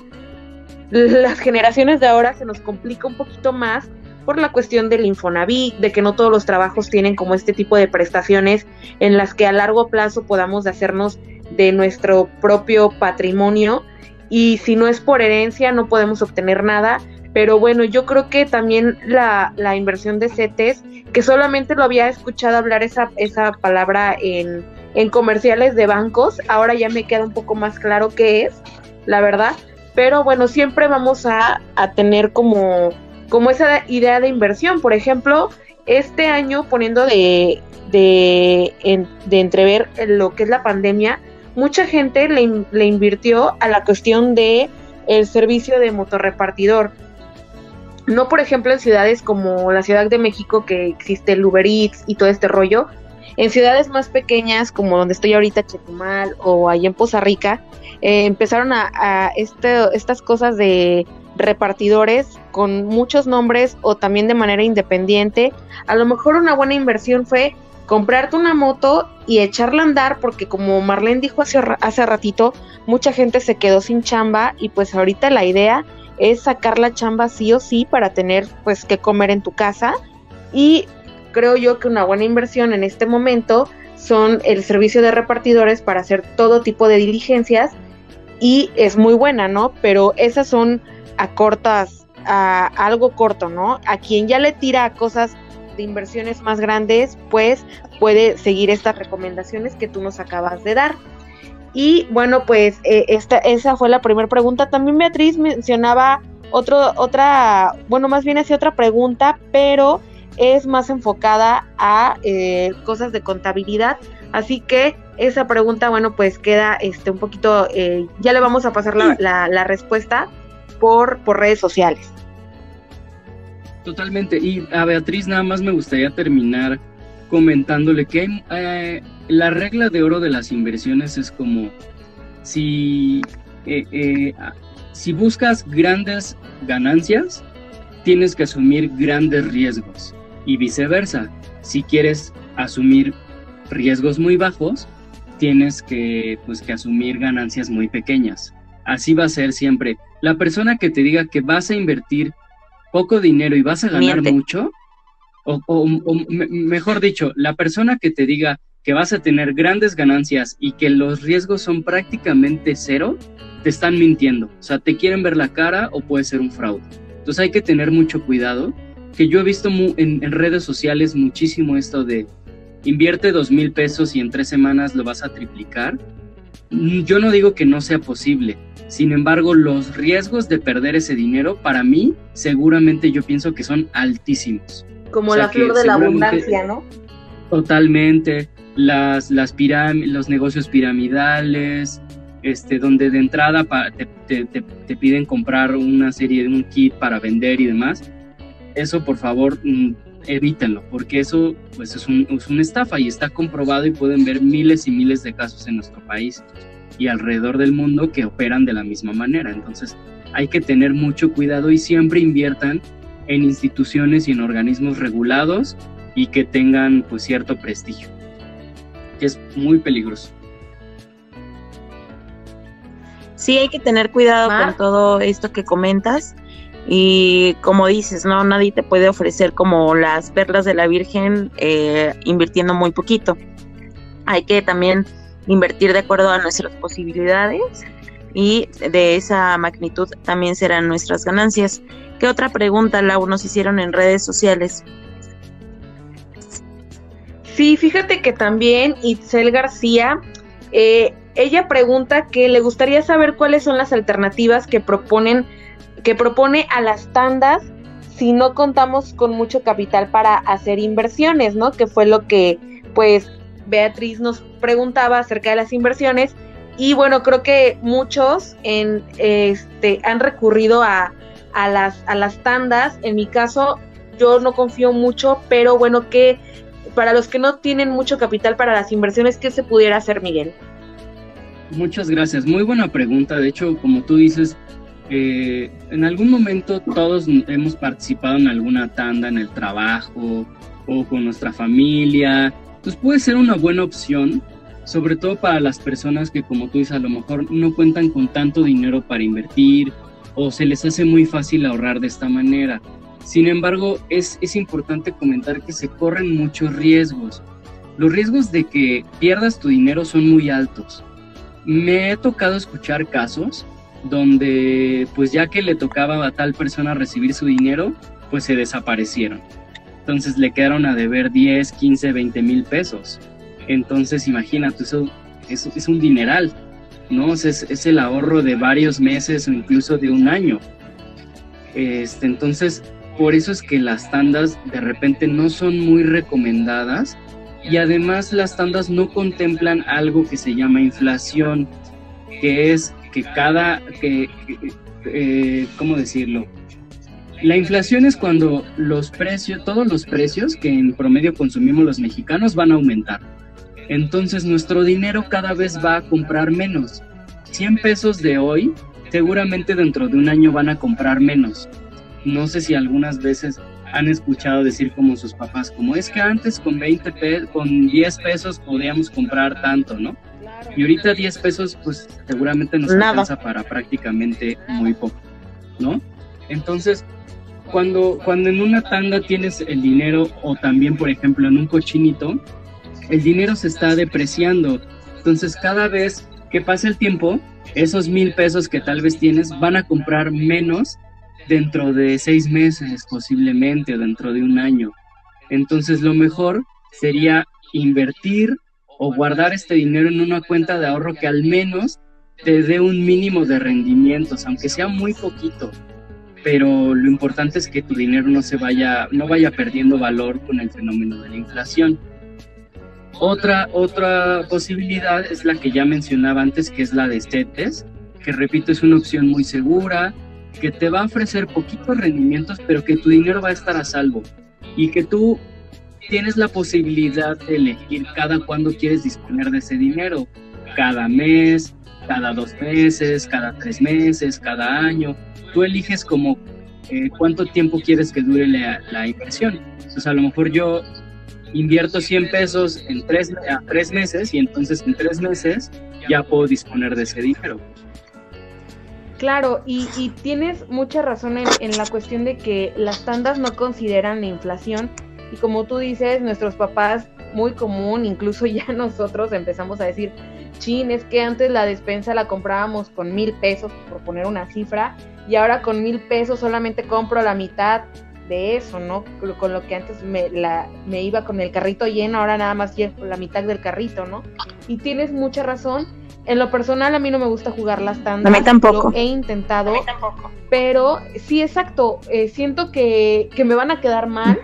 las generaciones de ahora se nos complica un poquito más por la cuestión del Infonavit, de que no todos los trabajos tienen como este tipo de prestaciones en las que a largo plazo podamos hacernos de nuestro propio patrimonio y si no es por herencia no podemos obtener nada. Pero bueno, yo creo que también la, la inversión de CETES, que solamente lo había escuchado hablar esa, esa palabra en, en comerciales de bancos, ahora ya me queda un poco más claro qué es, la verdad. Pero bueno, siempre vamos a, a tener como como esa idea de inversión. Por ejemplo, este año poniendo de, de, entrever lo que es la pandemia, mucha gente le, invirtió a la cuestión de el servicio de motorrepartidor. No, por ejemplo, en ciudades como la Ciudad de México, que existe el Uber Eats y todo este rollo. En ciudades más pequeñas, como donde estoy ahorita, Chetumal o allá en Poza Rica, eh, empezaron a, este, estas cosas de repartidores con muchos nombres o también de manera independiente. A lo mejor una buena inversión fue comprarte una moto y echarla a andar porque como Marlene dijo hace, hace ratito, mucha gente se quedó sin chamba y pues ahorita la idea es sacar la chamba sí o sí para tener pues que comer en tu casa y creo yo que una buena inversión en este momento son el servicio de repartidores para hacer todo tipo de diligencias y es muy buena, ¿no? Pero esas son a cortas, a, algo corto, ¿no? A quien ya le tira cosas de inversiones más grandes, pues puede seguir estas recomendaciones que tú nos acabas de dar. Y bueno, pues eh, esta, esa fue la primera pregunta. También Beatriz mencionaba otro, otra, bueno, más bien hacía otra pregunta, pero es más enfocada a eh, cosas de contabilidad. Así que esa pregunta, bueno, pues queda este un poquito, eh, ya le vamos a pasar la, la respuesta por, por redes sociales. Totalmente. Y a Beatriz nada más me gustaría terminar comentándole que eh, la regla de oro de las inversiones es como si, eh, eh, si buscas grandes ganancias, tienes que asumir grandes riesgos y viceversa. Si quieres asumir riesgos muy bajos, tienes que, pues, que asumir ganancias muy pequeñas. Así va a ser siempre. La persona que te diga que vas a invertir poco dinero y vas a ganar mucho, o, mejor dicho, la persona que te diga que vas a tener grandes ganancias y que los riesgos son prácticamente cero, te están mintiendo. O sea, te quieren ver la cara o puede ser un fraude. Entonces hay que tener mucho cuidado, que yo he visto en, en redes sociales muchísimo esto de invierte dos mil pesos y en tres semanas lo vas a triplicar. Yo no digo que no sea posible, sin embargo, los riesgos de perder ese dinero, para mí, seguramente yo pienso que son altísimos. Como la flor de la abundancia, ¿no? Totalmente. Las, las los negocios piramidales, este, donde de entrada te, te, piden comprar una serie de un kit para vender y demás. Eso, por favor, mm, evítenlo, porque eso pues, es, un, es una estafa y está comprobado y pueden ver miles y miles de casos en nuestro país y alrededor del mundo que operan de la misma manera. Entonces hay que tener mucho cuidado y siempre inviertan en instituciones y en organismos regulados y que tengan pues cierto prestigio. Que es muy peligroso. Sí, hay que tener cuidado con todo esto que comentas. Y como dices, no, nadie te puede ofrecer como las perlas de la Virgen eh, invirtiendo muy poquito. Hay que también invertir de acuerdo a nuestras posibilidades y de esa magnitud también serán nuestras ganancias. ¿Qué otra pregunta, Lau, nos hicieron en redes sociales? Sí, fíjate que también Itzel García, eh, ella pregunta que le gustaría saber cuáles son las alternativas que proponen, que propone a las tandas si no contamos con mucho capital para hacer inversiones, ¿no? Que fue lo que, pues, Beatriz nos preguntaba acerca de las inversiones y bueno, creo que muchos en, este, han recurrido a, a, las, a las tandas. En mi caso, yo no confío mucho, pero bueno, que para los que no tienen mucho capital para las inversiones, ¿qué se pudiera hacer, Miguel? Muchas gracias. Muy buena pregunta. De hecho, como tú dices, eh, en algún momento todos hemos participado en alguna tanda en el trabajo o con nuestra familia. Entonces puede ser una buena opción sobre todo para las personas que, como tú dices, a lo mejor no cuentan con tanto dinero para invertir o se les hace muy fácil ahorrar de esta manera. Sin embargo, es, es importante comentar que se corren muchos riesgos. Los riesgos de que pierdas tu dinero son muy altos. Me he tocado escuchar casos donde, pues ya que le tocaba a tal persona recibir su dinero, pues se desaparecieron. Entonces le quedaron a deber 10, 15, 20 mil pesos. Entonces, imagínate, eso, es un dineral, ¿no? Es, es, el ahorro de varios meses o incluso de un año. Este, entonces, por eso es que las tandas de repente no son muy recomendadas y además las tandas no contemplan algo que se llama inflación, que es que cada, que, eh, ¿cómo decirlo? La inflación es cuando los precios, todos los precios que en promedio consumimos los mexicanos van a aumentar. Entonces nuestro dinero cada vez va a comprar menos. 100 pesos de hoy seguramente dentro de un año van a comprar menos. No sé si algunas veces han escuchado decir como sus papás, como es que antes con 20 con 10 pesos podíamos comprar tanto, ¿no? Y ahorita 10 pesos pues seguramente nos alcanza para prácticamente muy poco, ¿no? Entonces, cuando, cuando en una tanda tienes el dinero o también, por ejemplo, en un cochinito, el dinero se está depreciando. Entonces cada vez que pasa el tiempo, esos mil pesos que tal vez tienes van a comprar menos dentro de seis meses posiblemente dentro de un año. Entonces lo mejor sería invertir o guardar este dinero en una cuenta de ahorro que al menos te dé un mínimo de rendimientos, aunque sea muy poquito. Pero lo importante es que tu dinero no se vaya, no vaya perdiendo valor con el fenómeno de la inflación. Otra, otra posibilidad es la que ya mencionaba antes, que es la de CETES, que repito, es una opción muy segura, que te va a ofrecer poquitos rendimientos, pero que tu dinero va a estar a salvo y que tú tienes la posibilidad de elegir cada cuándo quieres disponer de ese dinero, cada mes, cada dos meses, cada tres meses, cada año. Tú eliges como eh, cuánto tiempo quieres que dure la, la inversión. Entonces, a lo mejor yo invierto 100 pesos en tres, a tres meses y entonces en tres meses ya puedo disponer de ese dinero. Claro, y, tienes mucha razón en, la cuestión de que las tandas no consideran la inflación y como tú dices, nuestros papás, muy común, incluso ya nosotros empezamos a decir, chin, es que antes la despensa la comprábamos con mil pesos, por poner una cifra, y ahora con mil pesos solamente compro la mitad de eso, ¿no? Con lo que antes me, me iba con el carrito lleno, ahora nada más llevo la mitad del carrito, ¿no? Y tienes mucha razón. En lo personal a mí no me gusta jugar las tandas. A mí tampoco. he intentado. Pero sí, exacto. Eh, siento que, que, me van a quedar mal.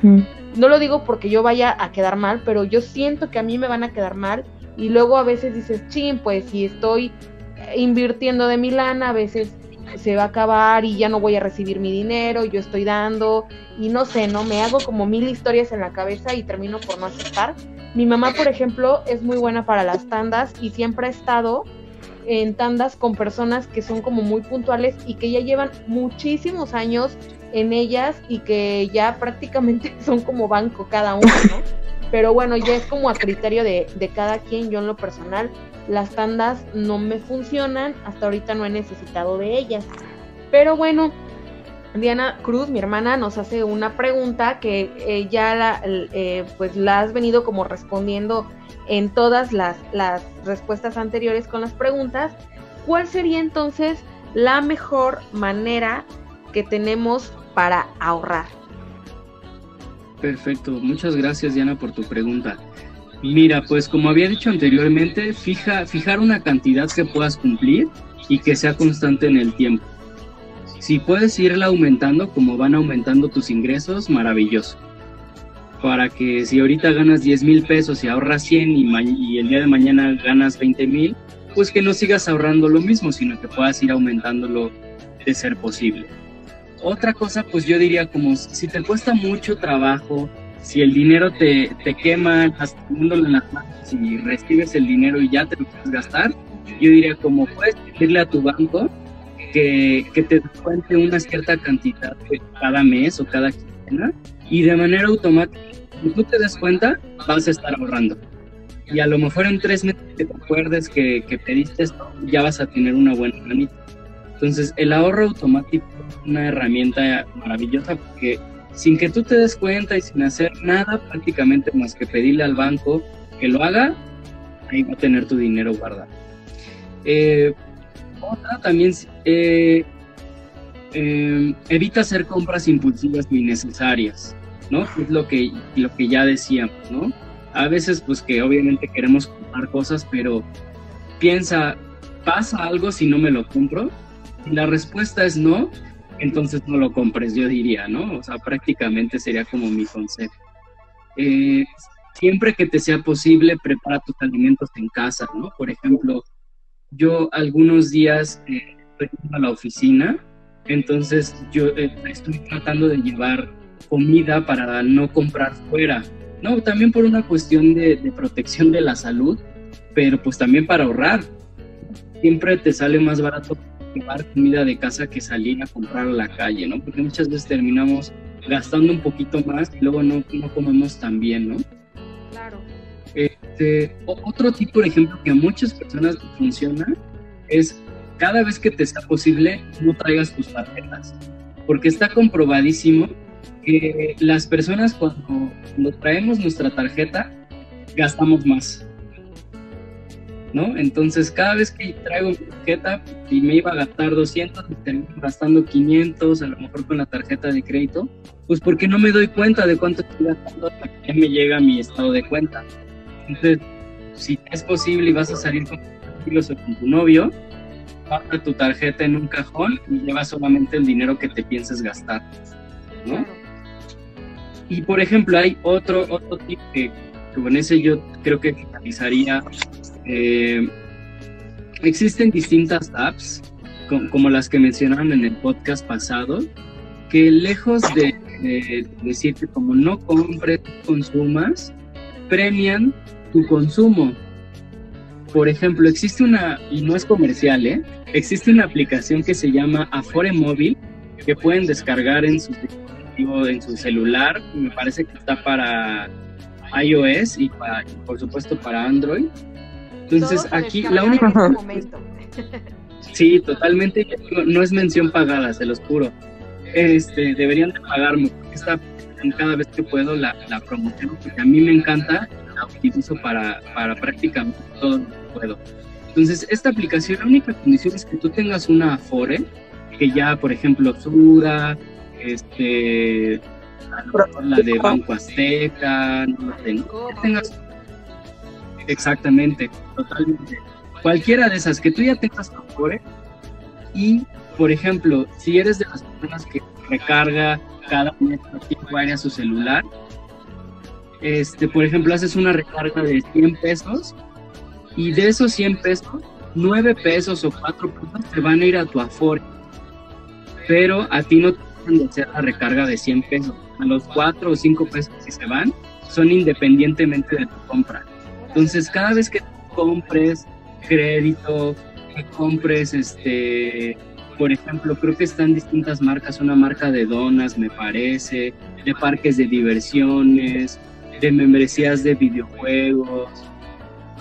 No lo digo porque yo vaya a quedar mal, pero yo siento que a mí me van a quedar mal. Y luego a veces dices, chin, pues si estoy invirtiendo de mi lana, a veces se va a acabar y ya no voy a recibir mi dinero, yo estoy dando y no sé, ¿no? Me hago como mil historias en la cabeza y termino por no aceptar. Mi mamá, por ejemplo, es muy buena para las tandas y siempre ha estado en tandas con personas que son como muy puntuales y que ya llevan muchísimos años en ellas y que ya prácticamente son como banco cada uno, ¿no? Pero bueno, ya es como a criterio de, de cada quien. Yo en lo personal, las tandas no me funcionan. Hasta ahorita no he necesitado de ellas. Pero bueno, Diana Cruz, mi hermana, nos hace una pregunta que ya la, eh, pues la has venido como respondiendo en todas las, las respuestas anteriores con las preguntas. ¿Cuál sería entonces la mejor manera que tenemos para ahorrar? Perfecto, muchas gracias Diana por tu pregunta. Mira, pues como había dicho anteriormente, fija, fijar una cantidad que puedas cumplir y que sea constante en el tiempo. Si puedes irla aumentando como van aumentando tus ingresos, maravilloso. Para que si ahorita ganas 10 mil pesos y ahorras 100 y, el día de mañana ganas 20 mil, pues que no sigas ahorrando lo mismo, sino que puedas ir aumentándolo de ser posible. Otra cosa, pues yo diría como si te cuesta mucho trabajo, si el dinero te, te quema, hasta en las manos y recibes el dinero y ya te lo puedes gastar, yo diría como puedes pedirle a tu banco que, que te descuente una cierta cantidad cada mes o cada quincena y de manera automática, si tú te des cuenta, vas a estar ahorrando. Y a lo mejor en tres meses que te acuerdes que, que pediste esto, ya vas a tener una buena manita. Entonces, el ahorro automático es una herramienta maravillosa porque sin que tú te des cuenta y sin hacer nada prácticamente más que pedirle al banco que lo haga, ahí va a tener tu dinero guardado. Eh, otra también eh, eh, evita hacer compras impulsivas ni necesarias, ¿no? Es lo que, lo que ya decíamos, ¿no? A veces pues que obviamente queremos comprar cosas, pero piensa, ¿pasa algo si no me lo compro? Si la respuesta es no, entonces no lo compres, yo diría, ¿no? O sea, prácticamente sería como mi consejo. Eh, siempre que te sea posible, prepara tus alimentos en casa, ¿no? Por ejemplo, yo algunos días eh, estoy a la oficina, entonces yo eh, estoy tratando de llevar comida para no comprar fuera, ¿no? También por una cuestión de, protección de la salud, pero pues también para ahorrar. Siempre te sale más barato llevar comida de casa que salir a comprar a la calle, ¿no? Porque muchas veces terminamos gastando un poquito más y luego no, no comemos tan bien, ¿no? Claro. Este, otro tipo, por ejemplo, que a muchas personas funciona es cada vez que te sea posible, no traigas tus tarjetas. Porque está comprobadísimo que las personas cuando, cuando traemos nuestra tarjeta, gastamos más. ¿No? Entonces, cada vez que traigo mi tarjeta y me iba a gastar 200, me termino gastando 500, a lo mejor con la tarjeta de crédito, pues porque no me doy cuenta de cuánto estoy gastando hasta que me llega mi estado de cuenta. Entonces, si es posible y vas a salir con tus o con tu novio, guarda tu tarjeta en un cajón y lleva solamente el dinero que te pienses gastar, ¿no? Y por ejemplo, hay otro, otro tip que, con ese yo creo que finalizaría. Eh, existen distintas apps, como las que mencionaron en el podcast pasado, que lejos de, de decirte como no compres, consumas, premian tu consumo. Por ejemplo, existe una, y no es comercial, ¿eh? existe una aplicación que se llama Afore Móvil que pueden descargar en su en su celular. Me parece que está para iOS y, para, por supuesto para Android. Entonces aquí la única... sí, totalmente. No es mención pagada, se los juro. Este, deberían de pagarme porque esta cada vez que puedo la, la promoción porque a mí me encanta la utilizo para, para prácticamente todo lo que puedo. Entonces, esta aplicación, la única condición es que tú tengas una Afore, que ya, por ejemplo, Sura, este, la de Banco Azteca, no tengo, tengas, exactamente, totalmente. Cualquiera de esas, que tú ya tengas tu Afore, y, por ejemplo, si eres de las personas que recarga cada mes tiempo a su celular, este, por ejemplo, haces una recarga de 100 pesos y de esos 100 pesos, 9 pesos o 4 pesos te van a ir a tu Afore. Pero a ti no te van a hacer la recarga de 100 pesos. A los 4 o 5 pesos que se van son independientemente de tu compra. Entonces, cada vez que compres crédito, que compres este por ejemplo, creo que están distintas marcas, una marca de donas, me parece, de parques de diversiones, de membresías de videojuegos.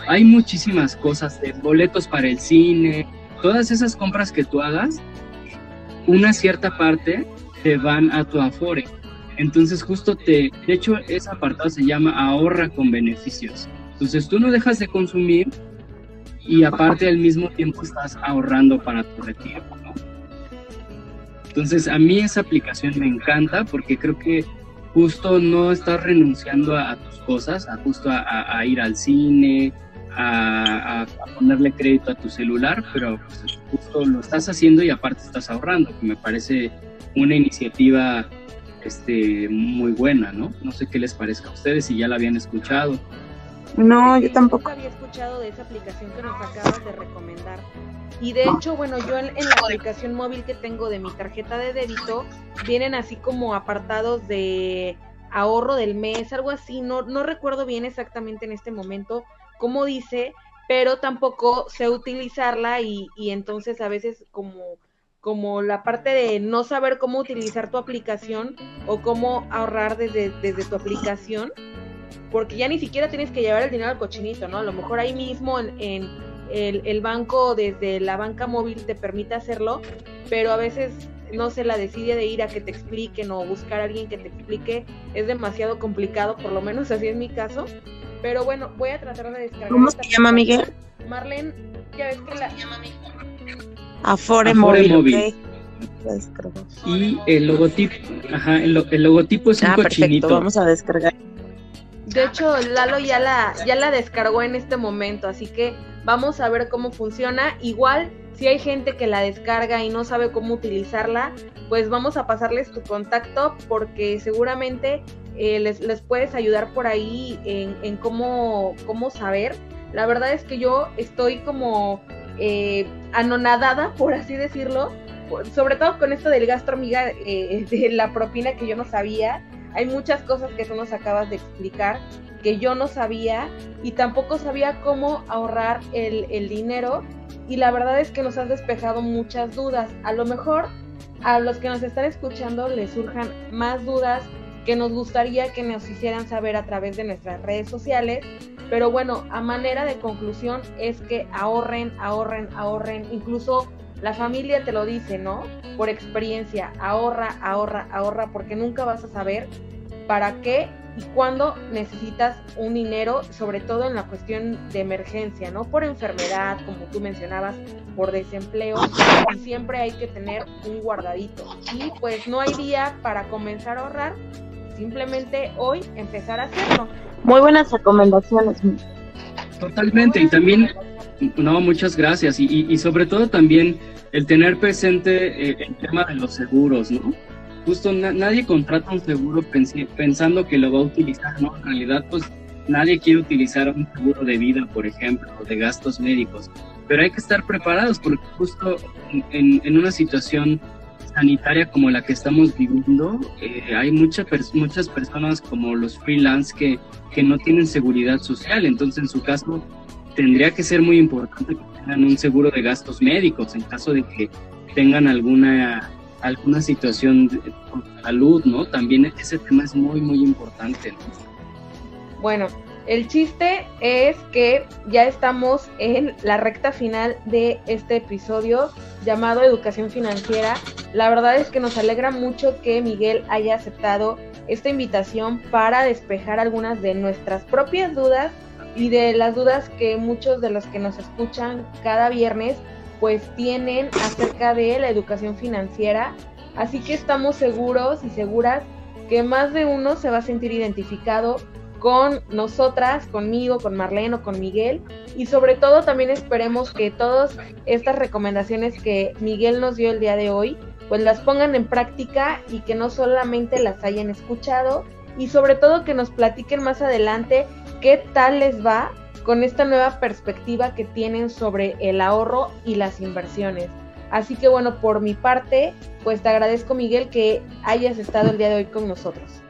Hay muchísimas cosas de boletos para el cine. Todas esas compras que tú hagas, una cierta parte te van a tu Afore. Entonces justo te, de hecho ese apartado se llama ahorra con beneficios. Entonces tú no dejas de consumir y aparte al mismo tiempo estás ahorrando para tu retiro, ¿no? Entonces a mí esa aplicación me encanta porque creo que justo no estás renunciando a, tus cosas, a justo a, ir al cine, a, ponerle crédito a tu celular, pero pues, justo lo estás haciendo y aparte estás ahorrando, que me parece una iniciativa este, muy buena, ¿no? No sé qué les parezca a ustedes, si ya la habían escuchado. No, yo tampoco. había escuchado de esa aplicación que nos acabas de recomendar. Y de hecho, bueno, yo en, la aplicación móvil que tengo de mi tarjeta de débito, vienen así como apartados de ahorro del mes, algo así. No, no recuerdo bien exactamente en este momento cómo dice, pero tampoco sé utilizarla y, y entonces a veces como como la parte de no saber cómo utilizar tu aplicación o cómo ahorrar desde, desde tu aplicación, porque ya ni siquiera tienes que llevar el dinero al cochinito, ¿no? A lo mejor ahí mismo en, el, banco, desde la banca móvil, te permite hacerlo, pero a veces no se la decide de ir a que te expliquen o buscar a alguien que te explique, es demasiado complicado, por lo menos así es mi caso. Pero bueno, voy a tratar de descargar. ¿Cómo se llama, Miguel? Marlene, ya ves que la. llama Afore, móvil. Y el logotipo, ajá, el, logotipo es un ah, cochinito. vamos a descargar. De hecho, Lalo ya la, ya la descargó en este momento, así que vamos a ver cómo funciona. Igual, si hay gente que la descarga y no sabe cómo utilizarla, pues vamos a pasarles tu contacto porque seguramente eh, les, les, puedes ayudar por ahí en, en cómo, cómo saber. La verdad es que yo estoy como eh, anonadada, por así decirlo, sobre todo con esto del gasto amiga, eh, de la propina que yo no sabía. Hay muchas cosas que tú nos acabas de explicar que yo no sabía y tampoco sabía cómo ahorrar el, el dinero y la verdad es que nos has despejado muchas dudas. A lo mejor a los que nos están escuchando les surjan más dudas que nos gustaría que nos hicieran saber a través de nuestras redes sociales pero bueno, a manera de conclusión es que ahorren, ahorren, ahorren. Incluso la familia te lo dice, ¿no? Por experiencia, ahorra, ahorra, ahorra, porque nunca vas a saber para qué y cuándo necesitas un dinero, sobre todo en la cuestión de emergencia, ¿no? Por enfermedad, como tú mencionabas, por desempleo, y siempre hay que tener un guardadito. Y pues no hay día para comenzar a ahorrar, simplemente hoy empezar a hacerlo. Muy buenas recomendaciones. Totalmente, y también, no, muchas gracias, y, sobre todo también el tener presente eh, el tema de los seguros, ¿no? Justo nadie contrata un seguro pensando que lo va a utilizar, ¿no? En realidad, pues nadie quiere utilizar un seguro de vida, por ejemplo, o de gastos médicos, pero hay que estar preparados porque justo en, una situación sanitaria como la que estamos viviendo, eh, hay muchas muchas personas como los freelance que, que no tienen seguridad social, entonces en su caso tendría que ser muy importante que tengan un seguro de gastos médicos en caso de que tengan alguna alguna situación de, salud, ¿no? También ese tema es muy muy importante. Bueno, el chiste es que ya estamos en la recta final de este episodio llamado Educación Financiera. La verdad es que nos alegra mucho que Miguel haya aceptado esta invitación para despejar algunas de nuestras propias dudas y de las dudas que muchos de los que nos escuchan cada viernes pues tienen acerca de la educación financiera. Así que estamos seguros y seguras que más de uno se va a sentir identificado con nosotras, conmigo, con Marlene o con Miguel. Y sobre todo también esperemos que todas estas recomendaciones que Miguel nos dio el día de hoy, pues las pongan en práctica y que no solamente las hayan escuchado y sobre todo que nos platiquen más adelante qué tal les va con esta nueva perspectiva que tienen sobre el ahorro y las inversiones. Así que bueno, por mi parte, pues te agradezco Miguel que hayas estado el día de hoy con nosotros.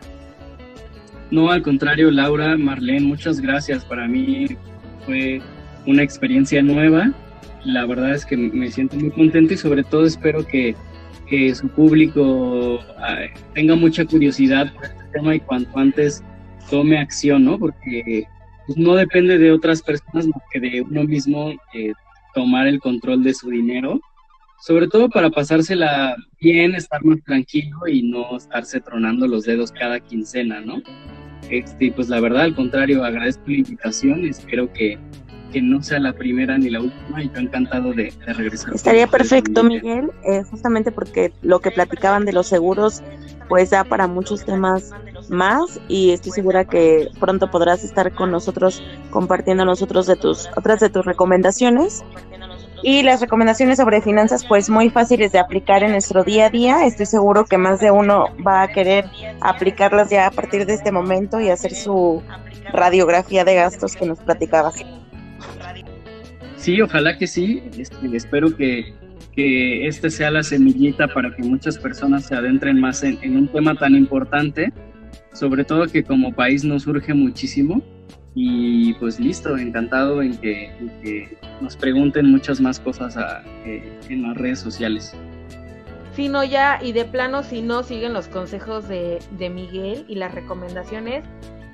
No, al contrario, Laura, Marlene, muchas gracias. Para mí fue una experiencia nueva. La verdad es que me siento muy contento y sobre todo espero que, su público tenga mucha curiosidad por este tema y cuanto antes tome acción, ¿no? Porque pues, no depende de otras personas más que de uno mismo eh, tomar el control de su dinero, sobre todo para pasársela bien, estar más tranquilo y no estarse tronando los dedos cada quincena, ¿no? Este, pues la verdad, al contrario, agradezco la invitación espero que, que no sea la primera ni la última y yo encantado de, regresar. Estaría perfecto, Miguel, eh, justamente porque lo que platicaban de los seguros pues da para muchos temas más y estoy segura que pronto podrás estar con nosotros compartiendo nosotros de tus otras de tus recomendaciones. Y las recomendaciones sobre finanzas pues muy fáciles de aplicar en nuestro día a día. Estoy seguro que más de uno va a querer aplicarlas ya a partir de este momento y hacer su radiografía de gastos que nos platicabas. Sí ojalá que sí. Este, espero que que este sea la semillita para que muchas personas se adentren más en, en un tema tan importante sobre todo que como país nos surge muchísimo y pues listo, encantado en que, nos pregunten muchas más cosas eh, en las redes sociales. Si no ya, y de plano si no siguen los consejos de, de Miguel y las recomendaciones,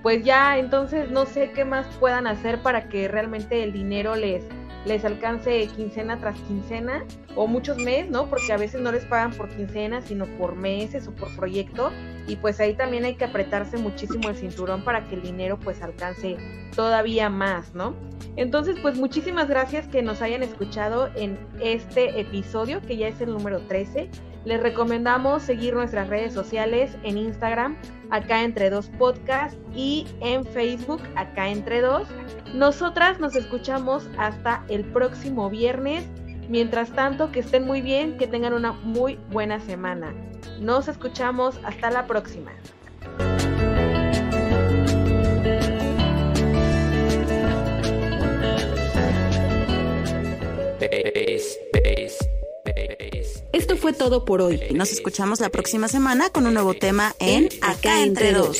pues ya entonces no sé qué más puedan hacer para que realmente el dinero les, les alcance quincena tras quincena o muchos meses, ¿no? Porque a veces no les pagan por quincena, sino por meses o por proyecto y pues ahí también hay que apretarse muchísimo el cinturón para que el dinero pues alcance todavía más, ¿no? Entonces, pues muchísimas gracias que nos hayan escuchado en este episodio, que ya es el número 13. Les recomendamos seguir nuestras redes sociales en Instagram, acá entre dos podcast, y en Facebook, acá entre dos. Nosotras nos escuchamos hasta el próximo viernes. Mientras tanto, que estén muy bien, que tengan una muy buena semana. Nos escuchamos hasta la próxima. Esto fue todo por hoy. Nos escuchamos la próxima semana con un nuevo tema en Acá entre dos.